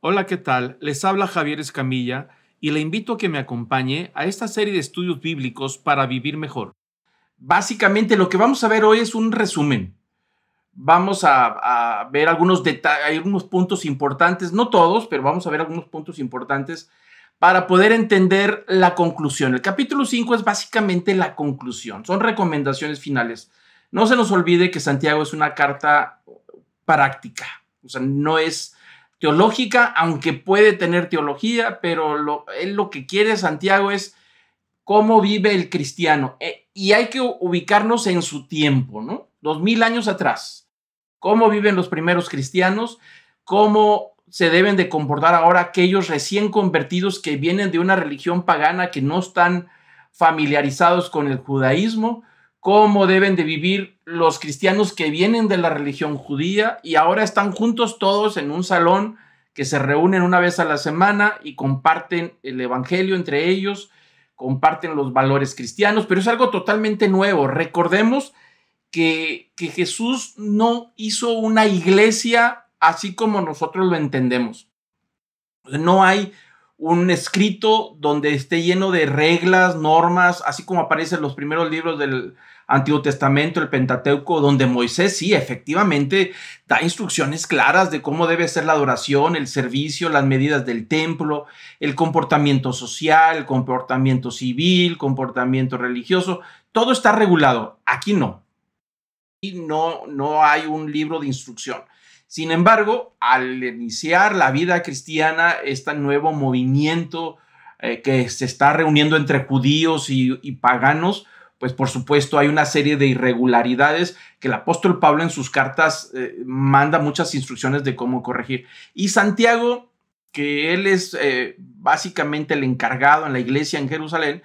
Hola, ¿qué tal? Les habla Javier Escamilla y le invito a que me acompañe a esta serie de estudios bíblicos para vivir mejor. Básicamente lo que vamos a ver hoy es un resumen. Vamos a, ver algunos, algunos puntos importantes, no todos, pero vamos a ver algunos puntos importantes para poder entender la conclusión. El capítulo 5 es básicamente la conclusión, son recomendaciones finales. No se nos olvide que Santiago es una carta práctica, o sea, no es teológica, aunque puede tener teología, pero lo, él lo que quiere Santiago es cómo vive el cristiano. Eh, y hay que ubicarnos en su tiempo, ¿no? Dos mil años atrás. Cómo viven los primeros cristianos, cómo se deben de comportar ahora aquellos recién convertidos que vienen de una religión pagana que no están familiarizados con el judaísmo, cómo deben de vivir los cristianos que vienen de la religión judía y ahora están juntos todos en un salón que se reúnen una vez a la semana y comparten el Evangelio entre ellos, comparten los valores cristianos, pero es algo totalmente nuevo. Recordemos que, que Jesús no hizo una iglesia así como nosotros lo entendemos. No hay un escrito donde esté lleno de reglas, normas, así como aparecen los primeros libros del Antiguo Testamento, el Pentateuco, donde Moisés sí, efectivamente, da instrucciones claras de cómo debe ser la adoración, el servicio, las medidas del templo, el comportamiento social, el comportamiento civil, comportamiento religioso, todo está regulado. Aquí no. Y no, no hay un libro de instrucción. Sin embargo, al iniciar la vida cristiana, este nuevo movimiento eh, que se está reuniendo entre judíos y, paganos, pues por supuesto hay una serie de irregularidades que el apóstol Pablo en sus cartas eh, manda muchas instrucciones de cómo corregir. Y Santiago, que él es eh, básicamente el encargado en la iglesia en Jerusalén,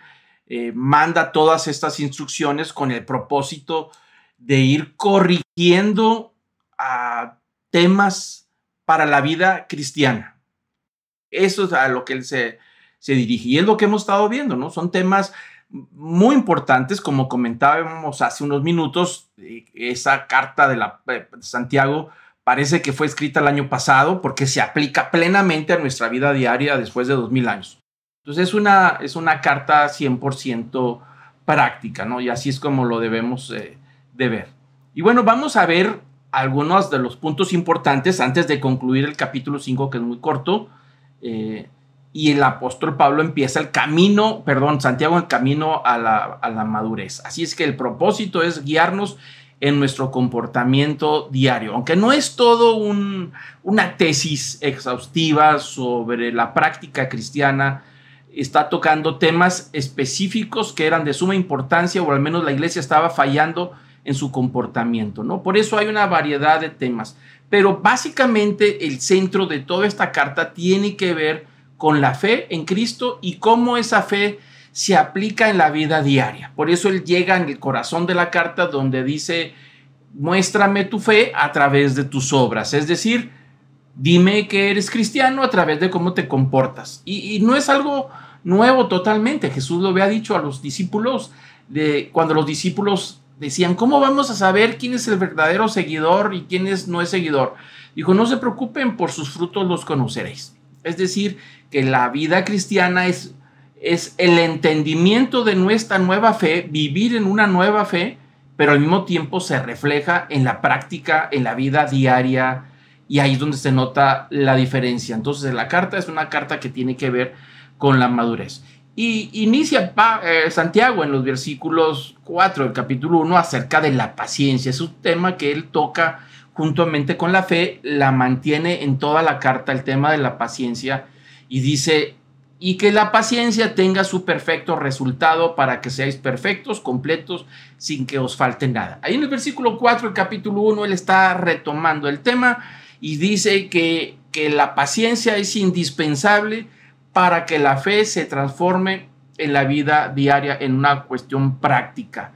manda todas estas instrucciones con el propósito de ir corrigiendo a temas para la vida cristiana. Eso es a lo que él se, se dirige y es lo que hemos estado viendo, ¿no? Son temas muy importantes, como comentábamos hace unos minutos, eh, esa carta de, la, de Santiago parece que fue escrita el año pasado porque se aplica plenamente a nuestra vida diaria después de dos mil años. Entonces es una, es una carta 100% práctica, ¿no? Y así es como lo debemos eh, de ver. Y bueno, vamos a ver algunos de los puntos importantes antes de concluir el capítulo 5, que es muy corto. Eh, y el apóstol Pablo empieza el camino, perdón, Santiago el camino a la, madurez. Así es que el propósito es guiarnos en nuestro comportamiento diario, aunque no es todo una tesis exhaustiva sobre la práctica cristiana, está tocando temas específicos que eran de suma importancia o al menos la iglesia estaba fallando en su comportamiento, ¿no? Por eso hay una variedad de temas. Pero básicamente el centro de toda esta carta tiene que ver con la fe en Cristo y cómo esa fe se aplica en la vida diaria. Por eso él llega en el corazón de la carta donde dice, muéstrame tu fe a través de tus obras. Es decir, dime que eres cristiano a través de cómo te comportas. Y, no es algo nuevo totalmente. Jesús lo había dicho a los discípulos de cuando los discípulos decían, ¿cómo vamos a saber quién es el verdadero seguidor y quién es, no es seguidor? Dijo, no se preocupen, por sus frutos los conoceréis. Es decir, que la vida cristiana es, es el entendimiento de nuestra nueva fe, vivir en una nueva fe, pero al mismo tiempo se refleja en la práctica, en la vida diaria, y ahí es donde se nota la diferencia. Entonces, la carta es una carta que tiene que ver con la madurez. Y inicia eh, Santiago en los versículos 4 del capítulo 1 acerca de la paciencia. Es un tema que él toca juntamente con la fe, la mantiene en toda la carta el tema de la paciencia y dice, y que la paciencia tenga su perfecto resultado para que seáis perfectos, completos, sin que os falte nada. Ahí en el versículo 4 del capítulo 1 él está retomando el tema y dice que, que la paciencia es indispensable para que la fe se transforme en la vida diaria en una cuestión práctica.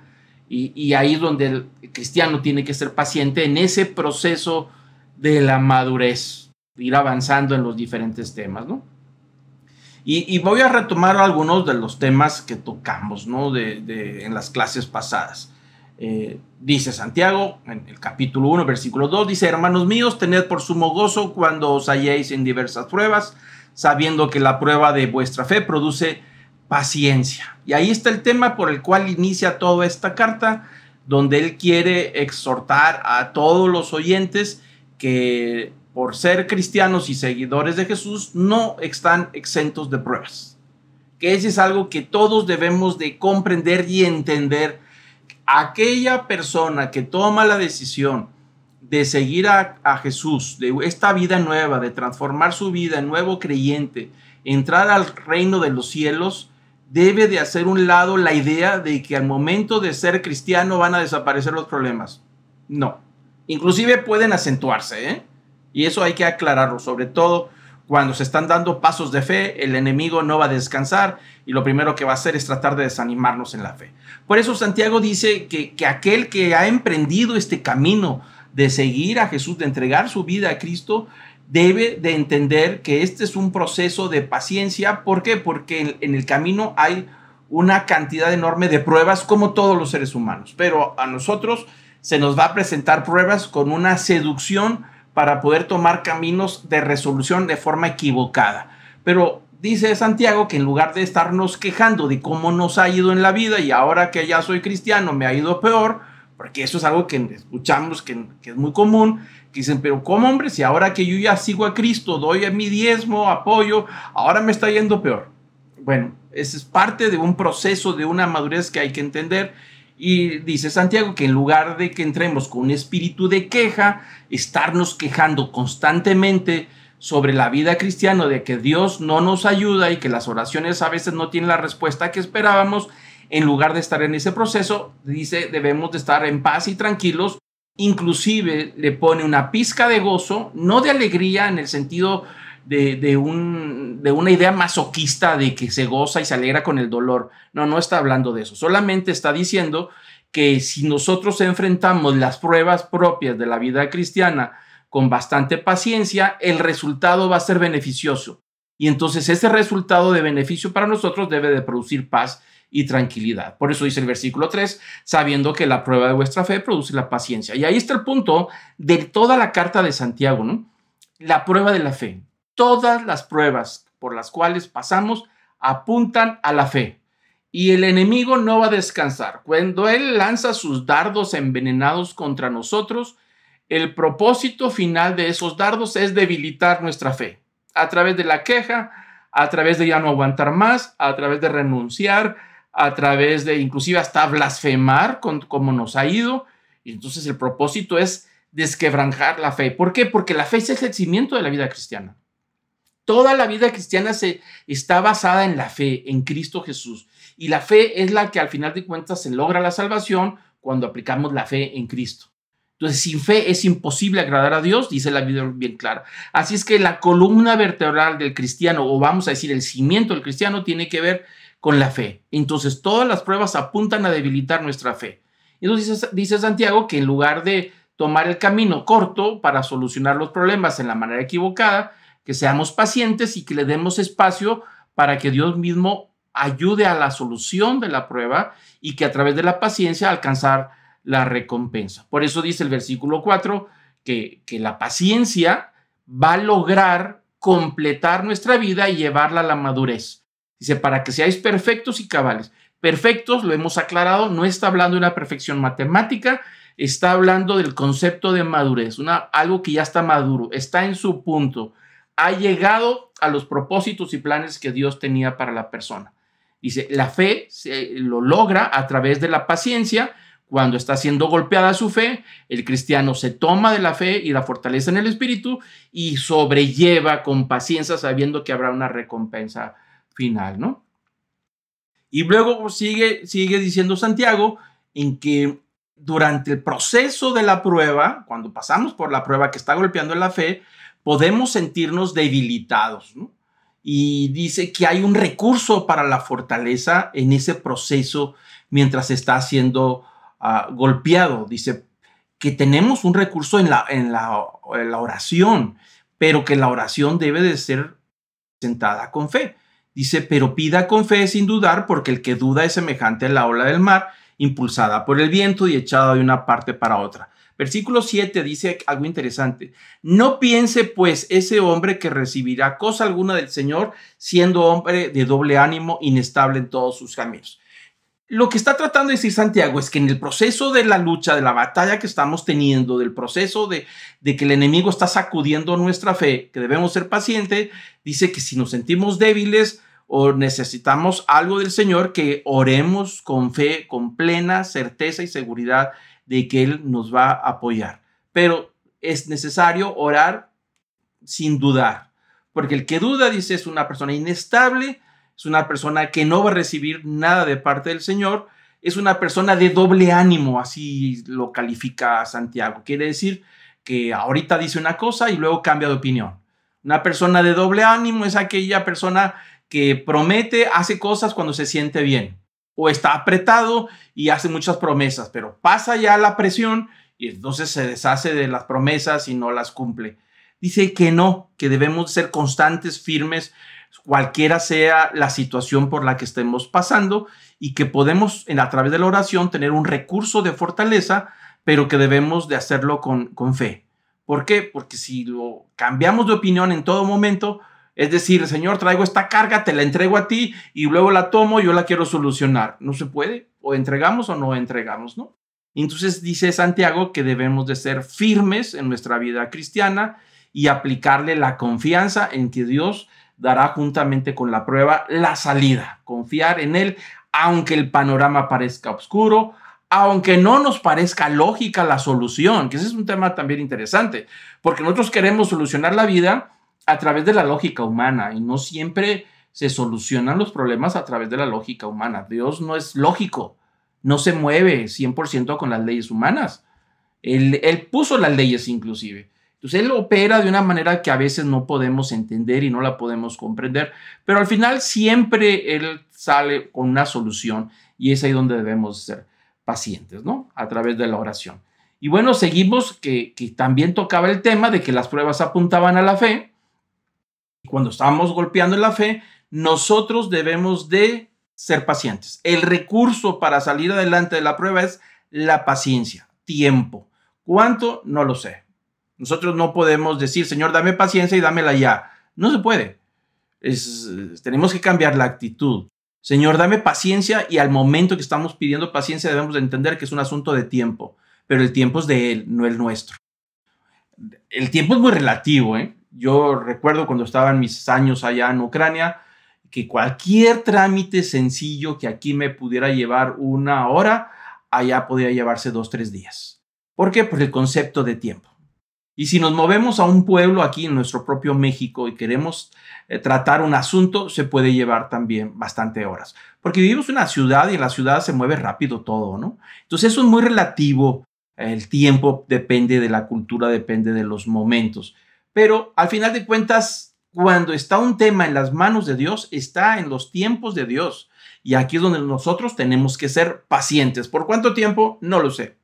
Y, ahí es donde el cristiano tiene que ser paciente en ese proceso de la madurez, ir avanzando en los diferentes temas, ¿no? Y, voy a retomar algunos de los temas que tocamos, ¿no? De, en las clases pasadas. Eh, dice Santiago en el capítulo 1, versículo 2, dice, hermanos míos, tened por sumo gozo cuando os halléis en diversas pruebas, sabiendo que la prueba de vuestra fe produce paciencia. Y ahí está el tema por el cual inicia toda esta carta, donde él quiere exhortar a todos los oyentes que por ser cristianos y seguidores de Jesús no están exentos de pruebas. Que ese es algo que todos debemos de comprender y entender. Aquella persona que toma la decisión de seguir a, a, Jesús, de esta vida nueva, de transformar su vida en nuevo creyente, entrar al reino de los cielos, debe de hacer un lado la idea de que al momento de ser cristiano van a desaparecer los problemas. No. Inclusive pueden acentuarse, ¿eh? Y eso hay que aclararlo, sobre todo cuando se están dando pasos de fe, el enemigo no va a descansar y lo primero que va a hacer es tratar de desanimarnos en la fe. Por eso Santiago dice que, que aquel que ha emprendido este camino de seguir a Jesús, de entregar su vida a Cristo, debe de entender que este es un proceso de paciencia. ¿Por qué? Porque en, el camino hay una cantidad enorme de pruebas como todos los seres humanos. Pero a nosotros se nos va a presentar pruebas con una seducción para poder tomar caminos de resolución de forma equivocada. Pero dice Santiago que en lugar de estarnos quejando de cómo nos ha ido en la vida y ahora que ya soy cristiano me ha ido peor, porque eso es algo que escuchamos que, que es muy común, dicen, pero ¿cómo hombre? Si ahora que yo ya sigo a Cristo, doy mi diezmo, apoyo, ahora me está yendo peor. Bueno, ese es parte de un proceso, de una madurez que hay que entender. Y dice Santiago que en lugar de que entremos con un espíritu de queja, estarnos quejando constantemente sobre la vida cristiana, de que Dios no nos ayuda y que las oraciones a veces no tienen la respuesta que esperábamos, en lugar de estar en ese proceso, dice, debemos de estar en paz y tranquilos. Inclusive le pone una pizca de gozo, no de alegría en el sentido de, un, de, una idea masoquista de que se goza y se alegra con el dolor. No, no está hablando de eso. Solamente está diciendo que si nosotros enfrentamos las pruebas propias de la vida cristiana con bastante paciencia, el resultado va a ser beneficioso. Y entonces ese resultado de beneficio para nosotros debe de producir paz y tranquilidad. Por eso dice el versículo 3, sabiendo que la prueba de vuestra fe produce la paciencia. Y ahí está el punto de toda la carta de Santiago, ¿no? La prueba de la fe. Todas las pruebas por las cuales pasamos apuntan a la fe. Y el enemigo no va a descansar. Cuando él lanza sus dardos envenenados contra nosotros, el propósito final de esos dardos es debilitar nuestra fe. A través de la queja, a través de ya no aguantar más, a través de renunciar, a través de inclusive hasta blasfemar con cómo nos ha ido. Y entonces el propósito es desquebranjar la fe. ¿Por qué? Porque la fe es el cimiento de la vida cristiana. Toda la vida cristiana se, está basada en la fe, en Cristo Jesús. Y la fe es la que al final de cuentas se logra la salvación cuando aplicamos la fe en Cristo. Entonces, sin fe es imposible agradar a Dios, dice la Biblia bien clara. Así es que la columna vertebral del cristiano, o vamos a decir el cimiento del cristiano, tiene que ver con la fe. Entonces todas las pruebas apuntan a debilitar nuestra fe. Entonces dice, Santiago que en lugar de tomar el camino corto para solucionar los problemas en la manera equivocada, que seamos pacientes y que le demos espacio para que Dios mismo ayude a la solución de la prueba y que a través de la paciencia alcanzar la recompensa. Por eso dice el versículo 4 que, que la paciencia va a lograr completar nuestra vida y llevarla a la madurez. Dice, para que seáis perfectos y cabales. Perfectos, lo hemos aclarado, no está hablando de una perfección matemática, está hablando del concepto de madurez, una, algo que ya está maduro, está en su punto, ha llegado a los propósitos y planes que Dios tenía para la persona. Dice, la fe se lo logra a través de la paciencia. Cuando está siendo golpeada su fe, el cristiano se toma de la fe y la fortaleza en el espíritu y sobrelleva con paciencia sabiendo que habrá una recompensa final, ¿no? Y luego sigue, sigue diciendo Santiago en que durante el proceso de la prueba, cuando pasamos por la prueba que está golpeando la fe, podemos sentirnos debilitados, ¿no? Y dice que hay un recurso para la fortaleza en ese proceso mientras está siendo ah, golpeado. Dice que tenemos un recurso en la, en, la, en la oración, pero que la oración debe de ser sentada con fe. Dice, pero pida con fe sin dudar, porque el que duda es semejante a la ola del mar impulsada por el viento y echada de una parte para otra. Versículo 7 dice algo interesante. No piense pues ese hombre que recibirá cosa alguna del Señor, siendo hombre de doble ánimo, inestable en todos sus caminos. Lo que está tratando de decir Santiago es que en el proceso de la lucha, de la batalla que estamos teniendo, del proceso de, de que el enemigo está sacudiendo nuestra fe, que debemos ser pacientes, dice que si nos sentimos débiles o necesitamos algo del Señor, que oremos con fe, con plena certeza y seguridad de que Él nos va a apoyar. Pero es necesario orar sin dudar, porque el que duda, dice, es una persona inestable, es una persona que no va a recibir nada de parte del Señor, es una persona de doble ánimo, así lo califica Santiago. Quiere decir que ahorita dice una cosa y luego cambia de opinión. Una persona de doble ánimo es aquella persona que promete, hace cosas cuando se siente bien o está apretado y hace muchas promesas, pero pasa ya la presión y entonces se deshace de las promesas y no las cumple. Dice que no, que debemos ser constantes, firmes, cualquiera sea la situación por la que estemos pasando y que podemos a través de la oración tener un recurso de fortaleza, pero que debemos de hacerlo con, con fe. ¿Por qué? Porque si lo cambiamos de opinión en todo momento, es decir, Señor, traigo esta carga, te la entrego a ti y luego la tomo, yo la quiero solucionar. No se puede, o entregamos o no entregamos, ¿no? Entonces dice Santiago que debemos de ser firmes en nuestra vida cristiana y aplicarle la confianza en que Dios dará juntamente con la prueba la salida, confiar en Él, aunque el panorama parezca oscuro, aunque no nos parezca lógica la solución, que ese es un tema también interesante, porque nosotros queremos solucionar la vida a través de la lógica humana y no siempre se solucionan los problemas a través de la lógica humana. Dios no es lógico, no se mueve 100% con las leyes humanas. Él, puso las leyes inclusive. Entonces Él opera de una manera que a veces no podemos entender y no la podemos comprender, pero al final siempre Él sale con una solución y es ahí donde debemos ser pacientes, ¿no? A través de la oración. Y bueno, seguimos que también tocaba el tema de que las pruebas apuntaban a la fe cuando estamos golpeando en la fe, nosotros debemos de ser pacientes. El recurso para salir adelante de la prueba es la paciencia, tiempo. ¿Cuánto? No lo sé. Nosotros no podemos decir, Señor, dame paciencia y dámela ya. No se puede. tenemos que cambiar la actitud. Señor, dame paciencia y al momento que estamos pidiendo paciencia debemos de entender que es un asunto de tiempo, pero el tiempo es de Él, no el nuestro. El tiempo es muy relativo, ¿eh? Yo recuerdo cuando estaba en mis años allá en Ucrania, que cualquier trámite sencillo que aquí me pudiera llevar una hora, allá podía llevarse dos, tres días. ¿Por qué? Por el concepto de tiempo. Y si nos movemos a un pueblo aquí en nuestro propio México y queremos eh, tratar un asunto, se puede llevar también bastante horas. Porque vivimos en una ciudad y en la ciudad se mueve rápido todo, ¿no? Entonces eso es muy relativo. El tiempo depende de la cultura, depende de los momentos. Pero al final de cuentas, cuando está un tema en las manos de Dios, está en los tiempos de Dios. Y aquí es donde nosotros tenemos que ser pacientes. ¿Por cuánto tiempo? No lo sé.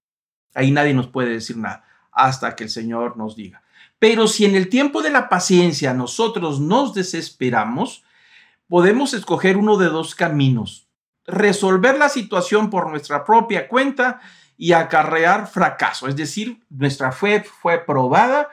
Ahí nadie nos puede decir nada hasta que el Señor nos diga. Pero si en el tiempo de la paciencia nosotros nos desesperamos, podemos escoger uno de dos caminos. Resolver la situación por nuestra propia cuenta y acarrear fracaso. Es decir, nuestra fe fue probada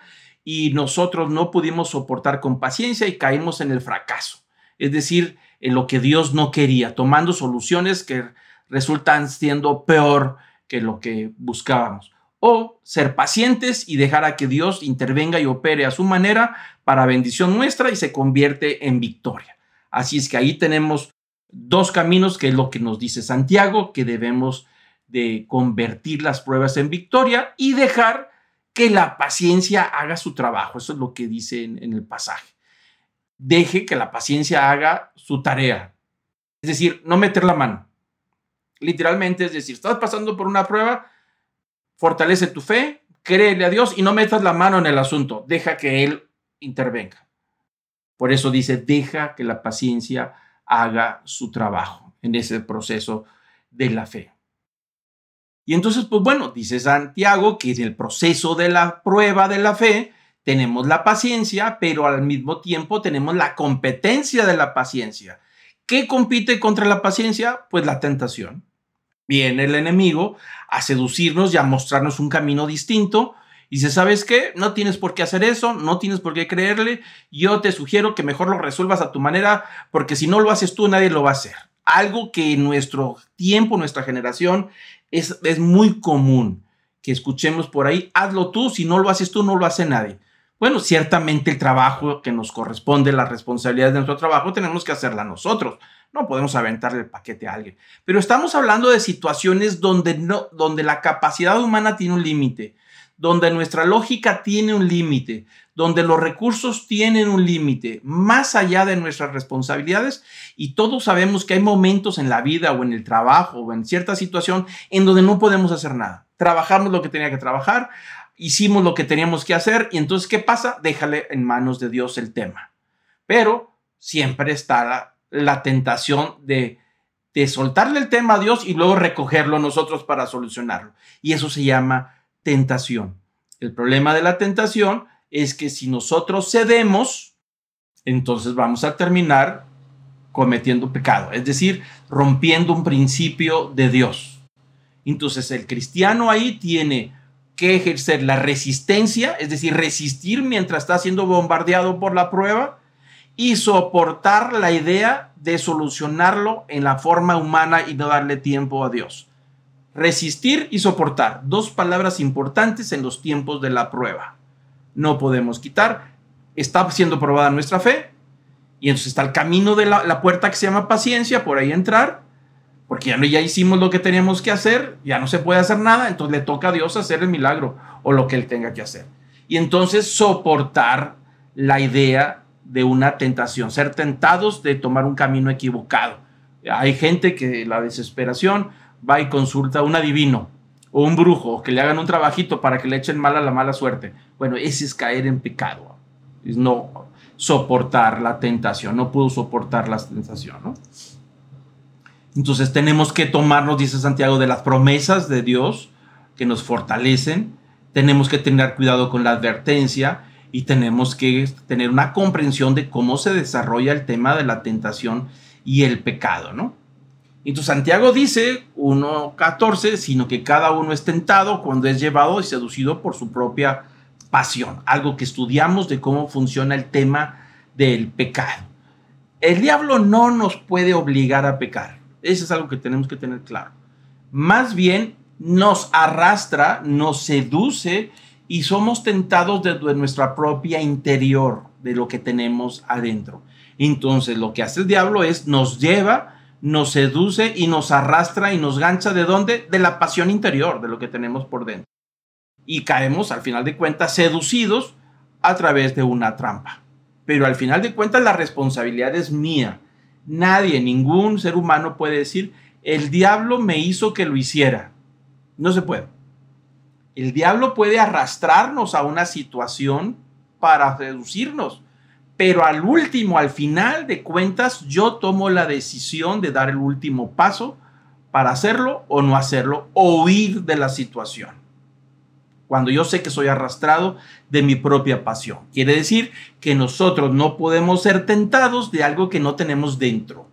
y nosotros no pudimos soportar con paciencia y caímos en el fracaso. Es decir, en lo que Dios no quería, tomando soluciones que resultan siendo peor que lo que buscábamos. O ser pacientes y dejar a que Dios intervenga y opere a su manera para bendición nuestra y se convierte en victoria. Así es que ahí tenemos dos caminos, que es lo que nos dice Santiago, que debemos de convertir las pruebas en victoria y dejar que la paciencia haga su trabajo. Eso es lo que dice en, el pasaje. Deje que la paciencia haga su tarea. Es decir, no meter la mano. Literalmente, es decir, estás pasando por una prueba, fortalece tu fe, créele a Dios y no metas la mano en el asunto. Deja que Él intervenga. Por eso dice, deja que la paciencia haga su trabajo en ese proceso de la fe. Y entonces, pues bueno, dice Santiago que en el proceso de la prueba de la fe tenemos la paciencia, pero al mismo tiempo tenemos la competencia de la paciencia. ¿Qué compite contra la paciencia? Pues la tentación. Viene el enemigo a seducirnos y a mostrarnos un camino distinto. Y dice, ¿sabes qué? No tienes por qué hacer eso, no tienes por qué creerle. Yo te sugiero que mejor lo resuelvas a tu manera, porque si no lo haces tú, nadie lo va a hacer. Algo que en nuestro tiempo, nuestra generación, es, es muy común que escuchemos por ahí, hazlo tú, si no lo haces tú, no lo hace nadie. Bueno, ciertamente el trabajo que nos corresponde, las responsabilidades de nuestro trabajo, tenemos que hacerla nosotros. No podemos aventarle el paquete a alguien. Pero estamos hablando de situaciones donde, no, donde la capacidad humana tiene un límite, donde nuestra lógica tiene un límite, donde los recursos tienen un límite, más allá de nuestras responsabilidades. Y todos sabemos que hay momentos en la vida o en el trabajo o en cierta situación en donde no podemos hacer nada. Trabajamos lo que tenía que trabajar, hicimos lo que teníamos que hacer y entonces, ¿qué pasa? Déjale en manos de Dios el tema. Pero siempre está la, tentación de, de soltarle el tema a Dios y luego recogerlo nosotros para solucionarlo. Y eso se llama tentación. El problema de la tentación es que si nosotros cedemos, entonces vamos a terminar cometiendo pecado, es decir, rompiendo un principio de Dios. Entonces el cristiano ahí tiene que ejercer la resistencia, es decir, resistir mientras está siendo bombardeado por la prueba y soportar la idea de solucionarlo en la forma humana y no darle tiempo a Dios. Resistir y soportar, dos palabras importantes en los tiempos de la prueba. No podemos quitar, está siendo probada nuestra fe y entonces está el camino de la, puerta que se llama paciencia, por ahí entrar porque ya, ya hicimos lo que teníamos que hacer, ya no se puede hacer nada, entonces le toca a Dios hacer el milagro o lo que él tenga que hacer. Y entonces soportar la idea de una tentación, ser tentados de tomar un camino equivocado. Hay gente que la desesperación va y consulta a un adivino o un brujo que le hagan un trabajito para que le echen mal a la mala suerte. Bueno, ese es caer en pecado. Es no soportar la tentación, no pudo soportar la tentación, ¿no? Entonces tenemos que tomarnos, dice Santiago, de las promesas de Dios que nos fortalecen. Tenemos que tener cuidado con la advertencia y tenemos que tener una comprensión de cómo se desarrolla el tema de la tentación y el pecado, ¿no? Entonces Santiago dice 1.14, sino que cada uno es tentado cuando es llevado y seducido por su propia pasión, algo que estudiamos de cómo funciona el tema del pecado. El diablo no nos puede obligar a pecar. Eso es algo que tenemos que tener claro. Más bien nos arrastra, nos seduce y somos tentados desde nuestra propia interior, de lo que tenemos adentro. Entonces lo que hace el diablo es nos lleva, nos seduce y nos arrastra y nos gancha de dónde? De la pasión interior, de lo que tenemos por dentro. Y caemos, al final de cuentas, seducidos a través de una trampa. Pero al final de cuentas la responsabilidad es mía Nadie, ningún ser humano puede decir, el diablo me hizo que lo hiciera. No se puede. El diablo puede arrastrarnos a una situación para reducirnos, pero al último, al final de cuentas, yo tomo la decisión de dar el último paso para hacerlo o no hacerlo o huir de la situación cuando yo sé que soy arrastrado de mi propia pasión. Quiere decir que nosotros no podemos ser tentados de algo que no tenemos dentro.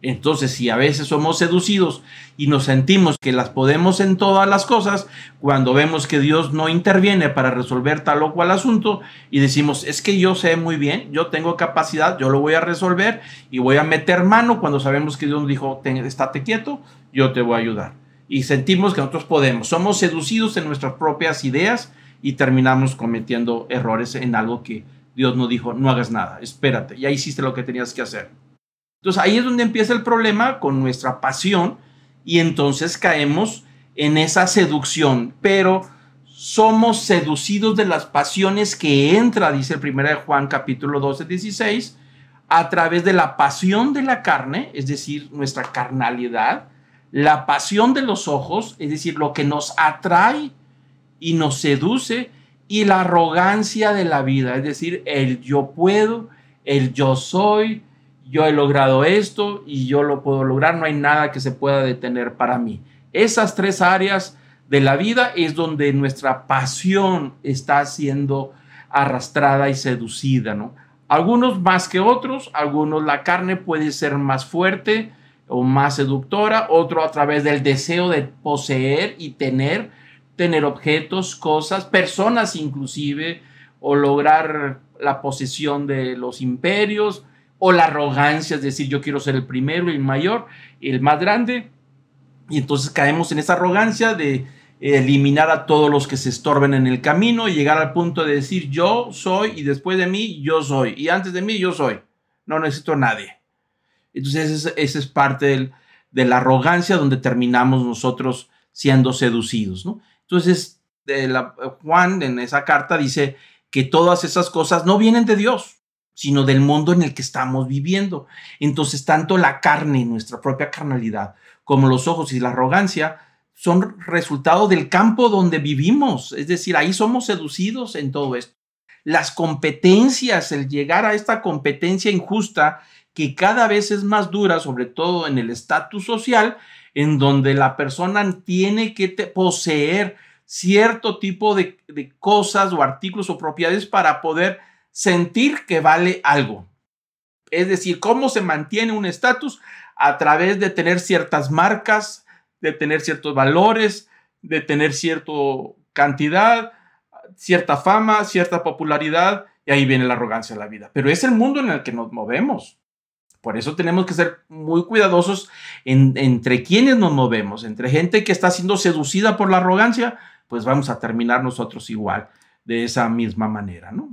Entonces, si a veces somos seducidos y nos sentimos que las podemos en todas las cosas, cuando vemos que Dios no interviene para resolver tal o cual asunto y decimos, es que yo sé muy bien, yo tengo capacidad, yo lo voy a resolver y voy a meter mano cuando sabemos que Dios dijo, estate quieto, yo te voy a ayudar y sentimos que nosotros podemos. Somos seducidos en nuestras propias ideas y terminamos cometiendo errores en algo que Dios nos dijo, no hagas nada, espérate, ya hiciste lo que tenías que hacer. Entonces ahí es donde empieza el problema con nuestra pasión y entonces caemos en esa seducción, pero somos seducidos de las pasiones que entra, dice el 1 de Juan capítulo 12, 16, a través de la pasión de la carne, es decir, nuestra carnalidad, la pasión de los ojos, es decir, lo que nos atrae y nos seduce, y la arrogancia de la vida, es decir, el yo puedo, el yo soy, yo he logrado esto y yo lo puedo lograr, no hay nada que se pueda detener para mí. Esas tres áreas de la vida es donde nuestra pasión está siendo arrastrada y seducida, ¿no? Algunos más que otros, algunos la carne puede ser más fuerte, o más seductora, otro a través del deseo de poseer y tener, tener objetos, cosas, personas inclusive, o lograr la posesión de los imperios, o la arrogancia, es decir, yo quiero ser el primero, el mayor, el más grande, y entonces caemos en esa arrogancia de eliminar a todos los que se estorben en el camino y llegar al punto de decir yo soy y después de mí yo soy y antes de mí yo soy. No necesito a nadie. Entonces esa es, parte de la arrogancia donde terminamos nosotros siendo seducidos. ¿no? Entonces Juan en esa carta dice que todas esas cosas no vienen de Dios, sino del mundo en el que estamos viviendo. Entonces tanto la carne, nuestra propia carnalidad, como los ojos y la arrogancia son resultado del campo donde vivimos. Es decir, ahí somos seducidos en todo esto. Las competencias, el llegar a esta competencia injusta que cada vez es más dura, sobre todo en el estatus social, en donde la persona tiene que poseer cierto tipo de, de cosas o artículos o propiedades para poder sentir que vale algo. Es decir, cómo se mantiene un estatus a través de tener ciertas marcas, de tener ciertos valores, de tener cierta cantidad, cierta fama, cierta popularidad, y ahí viene la arrogancia de la vida. Pero es el mundo en el que nos movemos. Por eso tenemos que ser muy cuidadosos entre quienes nos movemos, entre gente que está siendo seducida por la arrogancia, pues vamos a terminar nosotros igual, de esa misma manera, ¿no?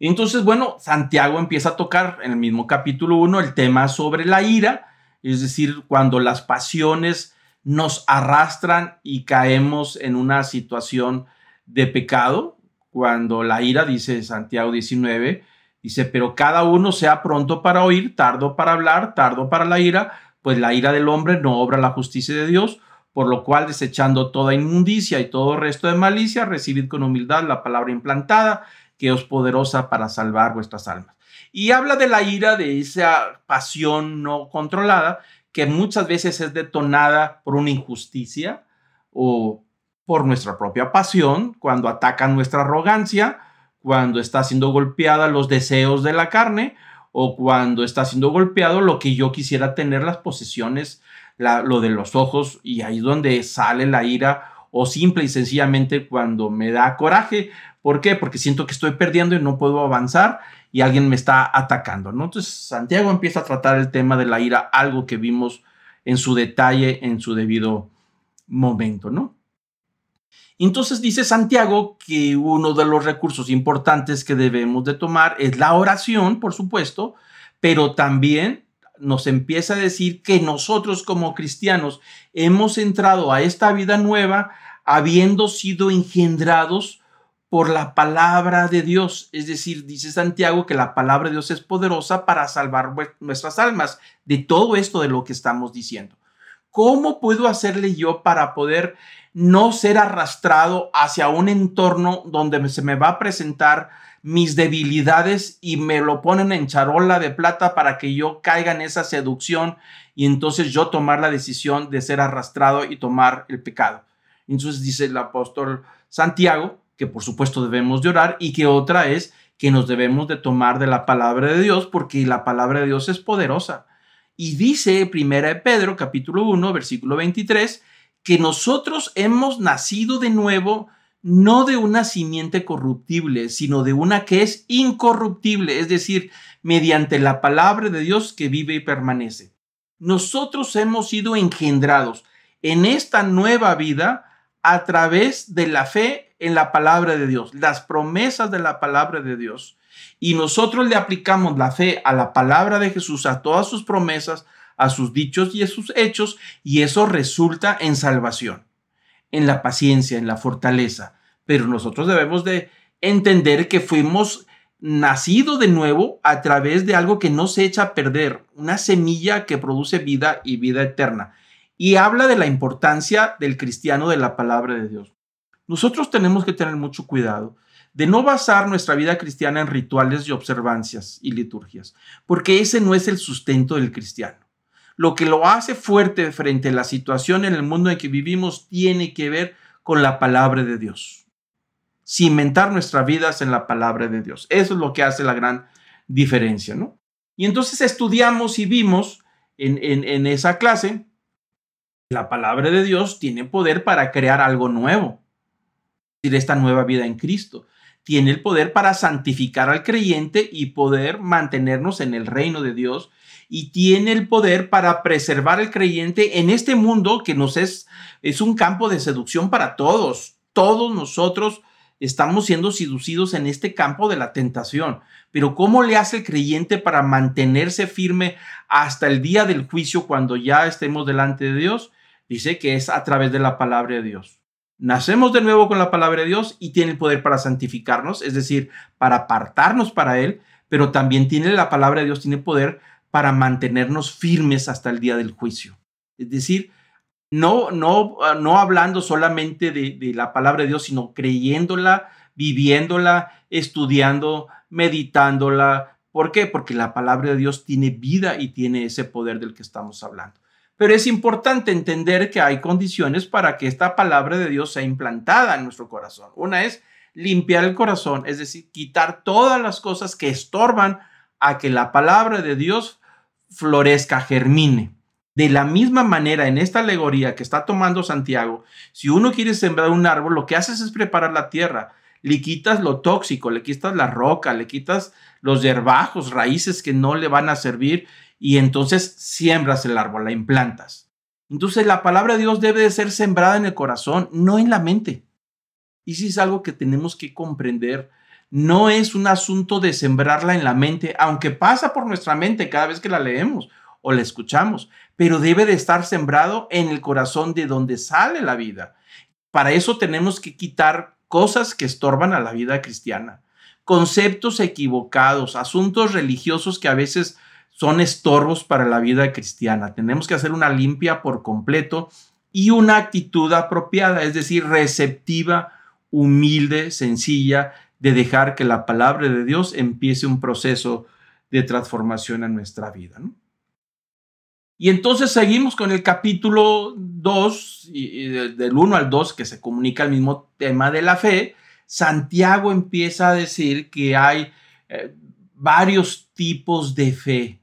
Entonces, bueno, Santiago empieza a tocar en el mismo capítulo 1 el tema sobre la ira, es decir, cuando las pasiones nos arrastran y caemos en una situación de pecado, cuando la ira, dice Santiago 19, dice, pero cada uno sea pronto para oír, tardo para hablar, tardo para la ira, pues la ira del hombre no obra la justicia de Dios, por lo cual desechando toda inmundicia y todo resto de malicia, recibid con humildad la palabra implantada, que es poderosa para salvar vuestras almas. Y habla de la ira, de esa pasión no controlada, que muchas veces es detonada por una injusticia o por nuestra propia pasión, cuando ataca nuestra arrogancia, cuando está siendo golpeada los deseos de la carne o cuando está siendo golpeado lo que yo quisiera tener, las posesiones, lo de los ojos, y ahí es donde sale la ira o simple y sencillamente cuando me da coraje. ¿Por qué? Porque siento que estoy perdiendo y no puedo avanzar y alguien me está atacando, ¿no? Entonces Santiago empieza a tratar el tema de la ira, algo que vimos en su detalle, en su debido momento, ¿no? Entonces dice Santiago que uno de los recursos importantes que debemos de tomar es la oración, por supuesto, pero también nos empieza a decir que nosotros como cristianos hemos entrado a esta vida nueva habiendo sido engendrados por la palabra de Dios. Es decir, dice Santiago que la palabra de Dios es poderosa para salvar nuestras almas de todo esto de lo que estamos diciendo. ¿Cómo puedo hacerle yo para poder no ser arrastrado hacia un entorno donde se me va a presentar mis debilidades y me lo ponen en charola de plata para que yo caiga en esa seducción y entonces yo tomar la decisión de ser arrastrado y tomar el pecado? Entonces dice el apóstol Santiago que por supuesto debemos de orar y que otra es que nos debemos de tomar de la palabra de Dios porque la palabra de Dios es poderosa. Y dice Primera de Pedro capítulo 1 versículo 23 que nosotros hemos nacido de nuevo no de una simiente corruptible, sino de una que es incorruptible, es decir, mediante la palabra de Dios que vive y permanece. Nosotros hemos sido engendrados en esta nueva vida a través de la fe en la palabra de Dios, las promesas de la palabra de Dios. Y nosotros le aplicamos la fe a la palabra de Jesús, a todas sus promesas, a sus dichos y a sus hechos, y eso resulta en salvación, en la paciencia, en la fortaleza. Pero nosotros debemos de entender que fuimos nacidos de nuevo a través de algo que no se echa a perder, una semilla que produce vida y vida eterna. Y habla de la importancia del cristiano de la palabra de Dios. Nosotros tenemos que tener mucho cuidado de no basar nuestra vida cristiana en rituales y observancias y liturgias, porque ese no es el sustento del cristiano. Lo que lo hace fuerte frente a la situación en el mundo en que vivimos tiene que ver con la palabra de Dios. Cimentar nuestras vidas en la palabra de Dios. Eso es lo que hace la gran diferencia, ¿no? Y entonces estudiamos y vimos en, en esa clase, la palabra de Dios tiene poder para crear algo nuevo, esta nueva vida en Cristo. Tiene el poder para santificar al creyente y poder mantenernos en el reino de Dios. Y tiene el poder para preservar al creyente en este mundo que nos es, es un campo de seducción para todos. Todos nosotros estamos siendo seducidos en este campo de la tentación. Pero ¿cómo le hace el creyente para mantenerse firme hasta el día del juicio cuando ya estemos delante de Dios? Dice que es a través de la palabra de Dios. Nacemos de nuevo con la palabra de Dios y tiene el poder para santificarnos, es decir, para apartarnos para Él, pero también tiene la palabra de Dios, tiene poder para mantenernos firmes hasta el día del juicio. Es decir, no, no, no hablando solamente de, de la palabra de Dios, sino creyéndola, viviéndola, estudiando, meditándola. ¿Por qué? Porque la palabra de Dios tiene vida y tiene ese poder del que estamos hablando. Pero es importante entender que hay condiciones para que esta palabra de Dios sea implantada en nuestro corazón. Una es limpiar el corazón, es decir, quitar todas las cosas que estorban a que la palabra de Dios florezca, germine. De la misma manera, en esta alegoría que está tomando Santiago, si uno quiere sembrar un árbol, lo que haces es preparar la tierra. Le quitas lo tóxico, le quitas la roca, le quitas los yerbajos, raíces que no le van a servir y entonces siembras el árbol, la implantas. Entonces la palabra de Dios debe de ser sembrada en el corazón, no en la mente. Y si es algo que tenemos que comprender, no es un asunto de sembrarla en la mente, aunque pasa por nuestra mente cada vez que la leemos o la escuchamos, pero debe de estar sembrado en el corazón de donde sale la vida. Para eso tenemos que quitar cosas que estorban a la vida cristiana, conceptos equivocados, asuntos religiosos que a veces son estorbos para la vida cristiana. Tenemos que hacer una limpia por completo y una actitud apropiada, es decir, receptiva, humilde, sencilla, de dejar que la palabra de Dios empiece un proceso de transformación en nuestra vida. Y entonces seguimos con el capítulo 2, del 1 al 2, que se comunica el mismo tema de la fe. Santiago empieza a decir que hay eh, varios tipos de fe.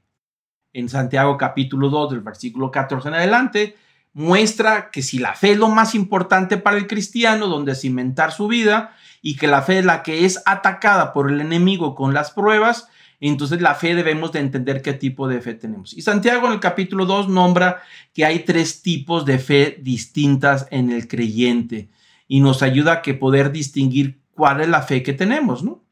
En Santiago capítulo 2, del versículo 14 en adelante, muestra que si la fe es lo más importante para el cristiano, donde cimentar su vida, y que la fe es la que es atacada por el enemigo con las pruebas, entonces la fe debemos de entender qué tipo de fe tenemos. Y Santiago en el capítulo 2 nombra que hay tres tipos de fe distintas en el creyente y nos ayuda a que poder distinguir cuál es la fe que tenemos, ¿no?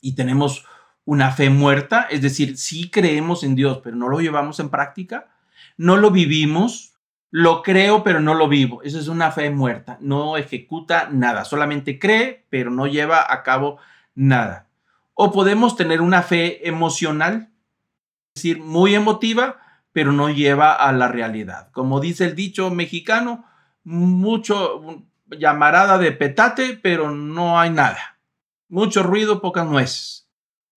Y tenemos una fe muerta, es decir, sí creemos en Dios, pero no lo llevamos en práctica, no lo vivimos, lo creo, pero no lo vivo. Esa es una fe muerta, no ejecuta nada, solamente cree, pero no lleva a cabo nada. O podemos tener una fe emocional, es decir, muy emotiva, pero no lleva a la realidad. Como dice el dicho mexicano, mucho llamarada de petate, pero no hay nada. Mucho ruido, pocas nueces.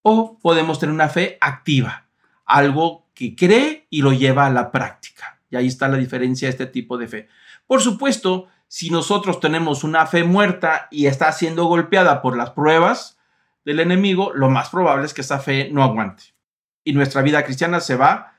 O podemos tener una fe activa, algo que cree y lo lleva a la práctica. Y ahí está la diferencia de este tipo de fe. Por supuesto, si nosotros tenemos una fe muerta y está siendo golpeada por las pruebas, del enemigo, lo más probable es que esa fe no aguante. Y nuestra vida cristiana se va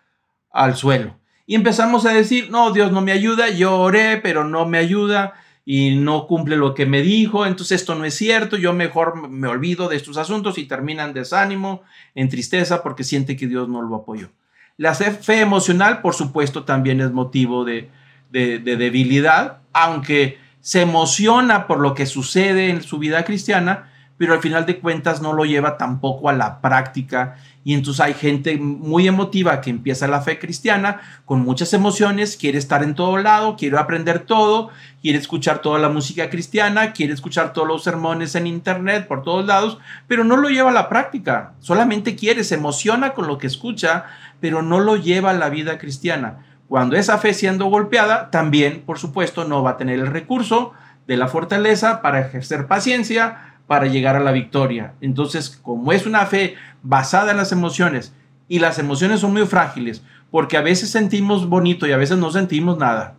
al suelo. Y empezamos a decir, no, Dios no me ayuda, yo oré, pero no me ayuda y no cumple lo que me dijo, entonces esto no es cierto, yo mejor me olvido de estos asuntos y termina en desánimo, en tristeza, porque siente que Dios no lo apoyó. La fe emocional, por supuesto, también es motivo de, de debilidad, aunque se emociona por lo que sucede en su vida cristiana, pero al final de cuentas no lo lleva tampoco a la práctica. Y entonces hay gente muy emotiva que empieza la fe cristiana con muchas emociones, quiere estar en todo lado, quiere aprender todo, quiere escuchar toda la música cristiana, quiere escuchar todos los sermones en internet por todos lados, pero no lo lleva a la práctica. Solamente quiere, se emociona con lo que escucha, pero no lo lleva a la vida cristiana. Cuando esa fe siendo golpeada, también, por supuesto, no va a tener el recurso de la fortaleza para ejercer paciencia, para llegar a la victoria. Entonces, como es una fe basada en las emociones, y las emociones son muy frágiles, porque a veces sentimos bonito y a veces no sentimos nada.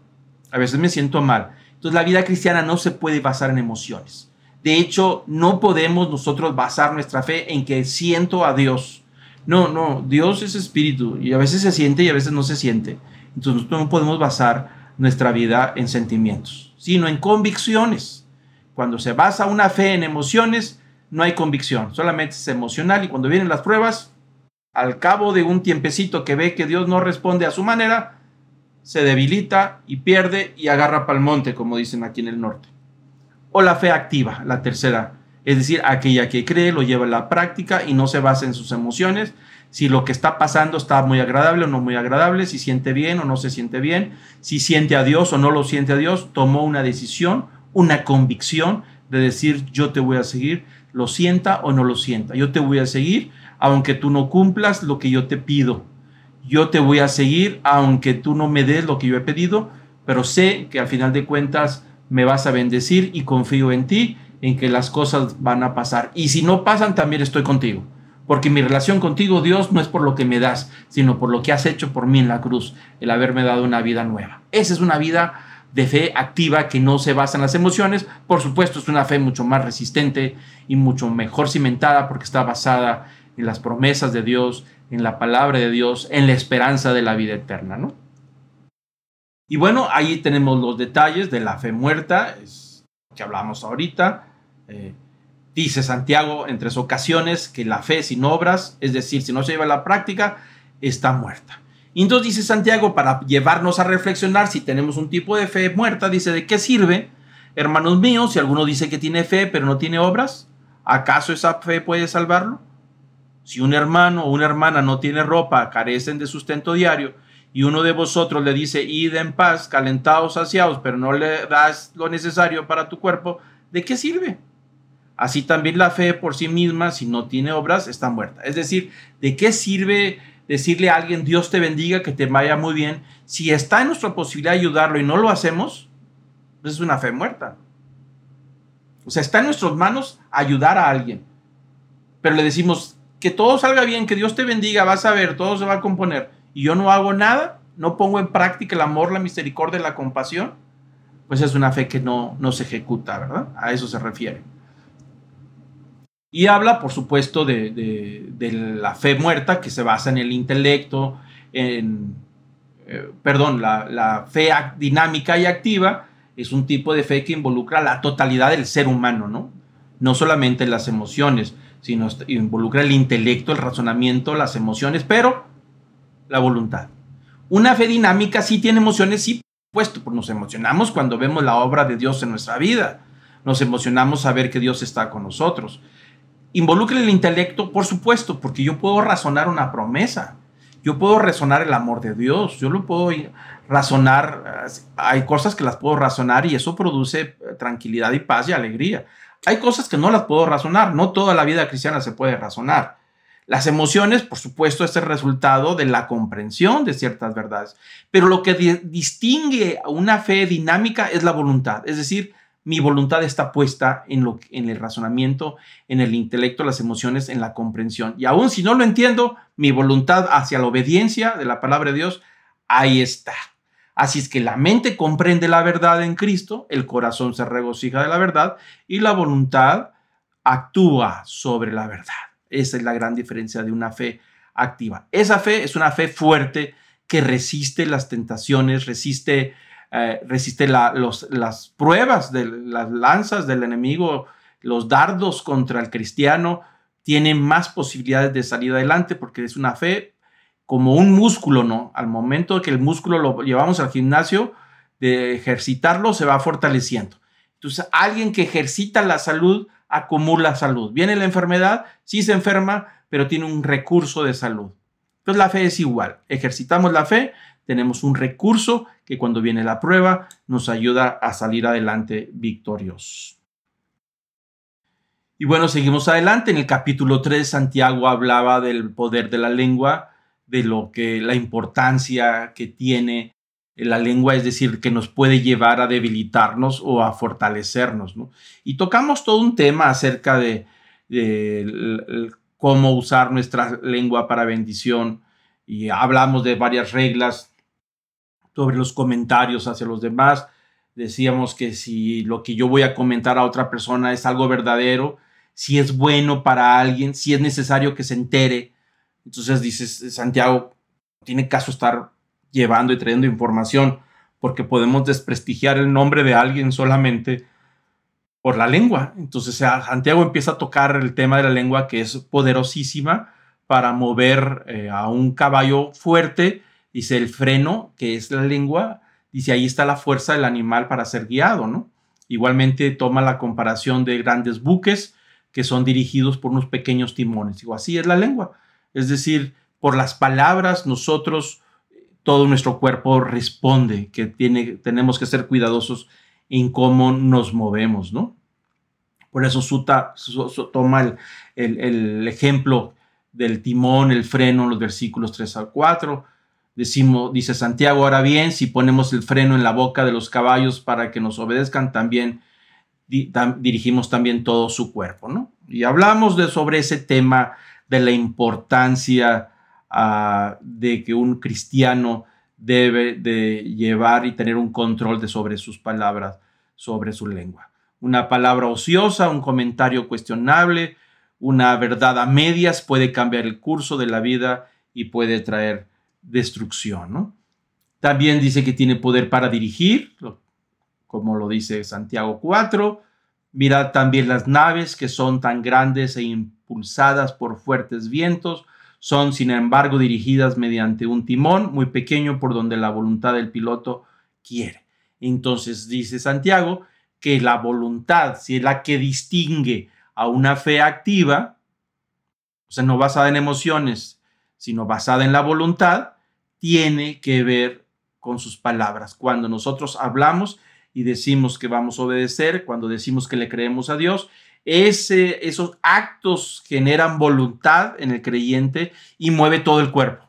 A veces me siento mal. Entonces, la vida cristiana no se puede basar en emociones. De hecho, no podemos nosotros basar nuestra fe en que siento a Dios. No, no, Dios es espíritu y a veces se siente y a veces no se siente. Entonces no podemos basar nuestra vida en sentimientos, sino en convicciones. Cuando se basa una fe en emociones, no hay convicción, solamente es emocional y cuando vienen las pruebas, al cabo de un tiempecito que ve que Dios no responde a su manera, se debilita y pierde y agarra pa'l monte, como dicen aquí en el norte. O la fe activa, la tercera, es decir, aquella que cree, lo lleva a la práctica y no se basa en sus emociones, si lo que está pasando está muy agradable o no muy agradable, si siente bien o no se siente bien, si siente a Dios o no lo siente a Dios, tomó una decisión, una convicción de decir yo te voy a seguir, lo sienta o no lo sienta, yo te voy a seguir aunque tú no cumplas lo que yo te pido, yo te voy a seguir aunque tú no me des lo que yo he pedido, pero sé que al final de cuentas me vas a bendecir y confío en ti, en que las cosas van a pasar. Y si no pasan, también estoy contigo. Porque mi relación contigo, Dios, no es por lo que me das, sino por lo que has hecho por mí en la cruz, el haberme dado una vida nueva. Esa es una vida de fe activa que no se basa en las emociones. Por supuesto, es una fe mucho más resistente y mucho mejor cimentada porque está basada en las promesas de Dios, en la palabra de Dios, en la esperanza de la vida eterna, ¿no? Y bueno, ahí tenemos los detalles de la fe muerta, es que hablamos ahorita. Eh, dice Santiago en tres ocasiones que la fe sin obras, es decir, si no se lleva a la práctica, está muerta. Y entonces dice Santiago, para llevarnos a reflexionar si tenemos un tipo de fe muerta, dice, ¿de qué sirve? Hermanos míos, si alguno dice que tiene fe pero no tiene obras, ¿acaso esa fe puede salvarlo? Si un hermano o una hermana no tiene ropa, carecen de sustento diario, y uno de vosotros le dice, id en paz, calentados, saciados, pero no le das lo necesario para tu cuerpo, ¿de qué sirve? Así también la fe por sí misma, si no tiene obras, está muerta. Es decir, ¿de qué sirve decirle a alguien, Dios te bendiga, que te vaya muy bien, si está en nuestra posibilidad ayudarlo y no lo hacemos? Pues es una fe muerta. O sea, está en nuestras manos ayudar a alguien. Pero le decimos, que todo salga bien, que Dios te bendiga, vas a ver, todo se va a componer y yo no hago nada, no pongo en práctica el amor, la misericordia, la compasión, pues es una fe que no, no se ejecuta, ¿verdad? A eso se refiere. Y habla, por supuesto, de, la fe muerta que se basa en el intelecto, en, eh, perdón, la, fe dinámica y activa es un tipo de fe que involucra la totalidad del ser humano, ¿no? No solamente las emociones, sino involucra el intelecto, el razonamiento, las emociones, pero la voluntad. Una fe dinámica sí tiene emociones, sí, puesto, pues nos emocionamos cuando vemos la obra de Dios en nuestra vida. Nos emocionamos saber que Dios está con nosotros. Involucra el intelecto, por supuesto, porque yo puedo razonar una promesa. Yo puedo razonar el amor de Dios. Yo lo puedo razonar. Hay cosas que las puedo razonar y eso produce eh, tranquilidad y paz y alegría. Hay cosas que no las puedo razonar. No toda la vida cristiana se puede razonar. Las emociones, por supuesto, es el resultado de la comprensión de ciertas verdades, pero lo que distingue a una fe dinámica es la voluntad, es decir, mi voluntad está puesta en, lo, en el razonamiento, en el intelecto, las emociones, en la comprensión. Y aún si no lo entiendo, mi voluntad hacia la obediencia de la palabra de Dios, ahí está. Así es que la mente comprende la verdad en Cristo, el corazón se regocija de la verdad y la voluntad actúa sobre la verdad. Esa es la gran diferencia de una fe activa. Esa fe es una fe fuerte que resiste las tentaciones, resiste, eh, resiste las pruebas de las lanzas del enemigo, los dardos contra el cristiano. Tiene más posibilidades de salir adelante porque es una fe como un músculo, ¿no? Al momento que el músculo lo llevamos al gimnasio, de ejercitarlo, se va fortaleciendo. Entonces, alguien que ejercita la salud acumula salud. Viene la enfermedad, sí se enferma, pero tiene un recurso de salud. Entonces la fe es igual. Ejercitamos la fe, tenemos un recurso que cuando viene la prueba nos ayuda a salir adelante victoriosos. Y bueno, seguimos adelante. En el capítulo 3, Santiago hablaba del poder de la lengua, de lo que la importancia que tiene la lengua, es decir, que nos puede llevar a debilitarnos o a fortalecernos. Y tocamos todo un tema acerca de, cómo usar nuestra lengua para bendición y hablamos de varias reglas sobre los comentarios hacia los demás. Decíamos que si lo que yo voy a comentar a otra persona es algo verdadero, si es bueno para alguien, si es necesario que se entere, Entonces dices, Santiago, tiene caso estar llevando y trayendo información porque podemos desprestigiar el nombre de alguien solamente por la lengua. Entonces Santiago empieza a tocar el tema de la lengua que es poderosísima para mover eh, a un caballo fuerte. Dice el freno, que es la lengua, dice ahí está la fuerza del animal para ser guiado, ¿no? Igualmente toma la comparación de grandes buques que son dirigidos por unos pequeños timones. Digo, así es la lengua. Es decir, por las palabras nosotros, todo nuestro cuerpo responde, que tiene, tenemos que ser cuidadosos en cómo nos movemos, ¿no? Por eso Suta toma el, ejemplo del timón, el freno, los versículos 3 al 4. Decimos, dice Santiago, ahora bien, si ponemos el freno en la boca de los caballos para que nos obedezcan, también dirigimos también todo su cuerpo, ¿no? Y hablamos de, sobre ese tema de la importancia ah, de que un cristiano debe de llevar y tener un control de sobre sus palabras, sobre su lengua. Una palabra ociosa, un comentario cuestionable, una verdad a medias puede cambiar el curso de la vida y puede traer destrucción. ¿no? También dice que tiene poder para dirigir, como lo dice Santiago 4. Mirad también las naves que son tan grandes e impulsadas por fuertes vientos, son sin embargo dirigidas mediante un timón muy pequeño por donde la voluntad del piloto quiere. Entonces dice Santiago que la voluntad, si es la que distingue a una fe activa, o sea, no basada en emociones, sino basada en la voluntad, tiene que ver con sus palabras. Cuando nosotros hablamos y decimos que vamos a obedecer, cuando decimos que le creemos a Dios, ese, esos actos generan voluntad en el creyente y mueve todo el cuerpo.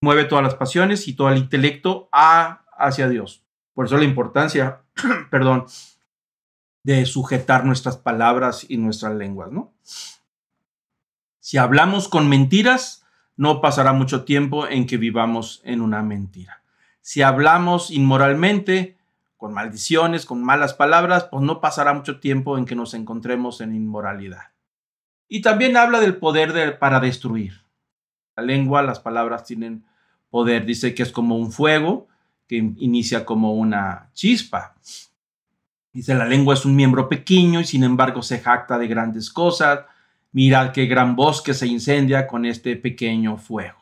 Mueve todas las pasiones y todo el intelecto a, hacia Dios. Por eso la importancia, perdón, de sujetar nuestras palabras y nuestras lenguas, ¿no? Si hablamos con mentiras, no pasará mucho tiempo en que vivamos en una mentira. Si hablamos inmoralmente, con maldiciones, con malas palabras, pues no pasará mucho tiempo en que nos encontremos en inmoralidad. Y también habla del poder para destruir. La lengua, las palabras tienen poder. Dice que es como un fuego que inicia como una chispa. Dice, la lengua es un miembro pequeño y sin embargo se jacta de grandes cosas. Mirad qué gran bosque se incendia con este pequeño fuego.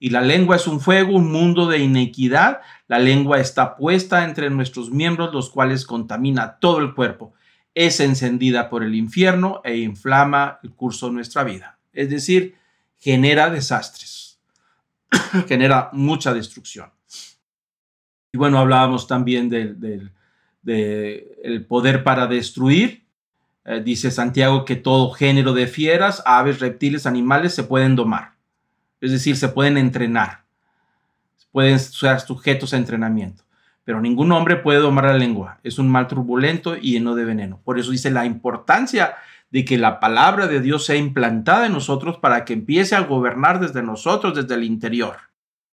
Y la lengua es un fuego, un mundo de inequidad. La lengua está puesta entre nuestros miembros, los cuales contamina todo el cuerpo. Es encendida por el infierno e inflama el curso de nuestra vida. Es decir, genera desastres, genera mucha destrucción. Y bueno, hablábamos también del, poder para destruir. Eh, dice Santiago que todo género de fieras, aves, reptiles, animales se pueden domar es decir, se pueden entrenar, pueden ser sujetos a entrenamiento. Pero ningún hombre puede domar la lengua. Es un mal turbulento y lleno de veneno. Por eso dice la importancia de que la palabra de Dios sea implantada en nosotros para que empiece a gobernar desde nosotros, desde el interior,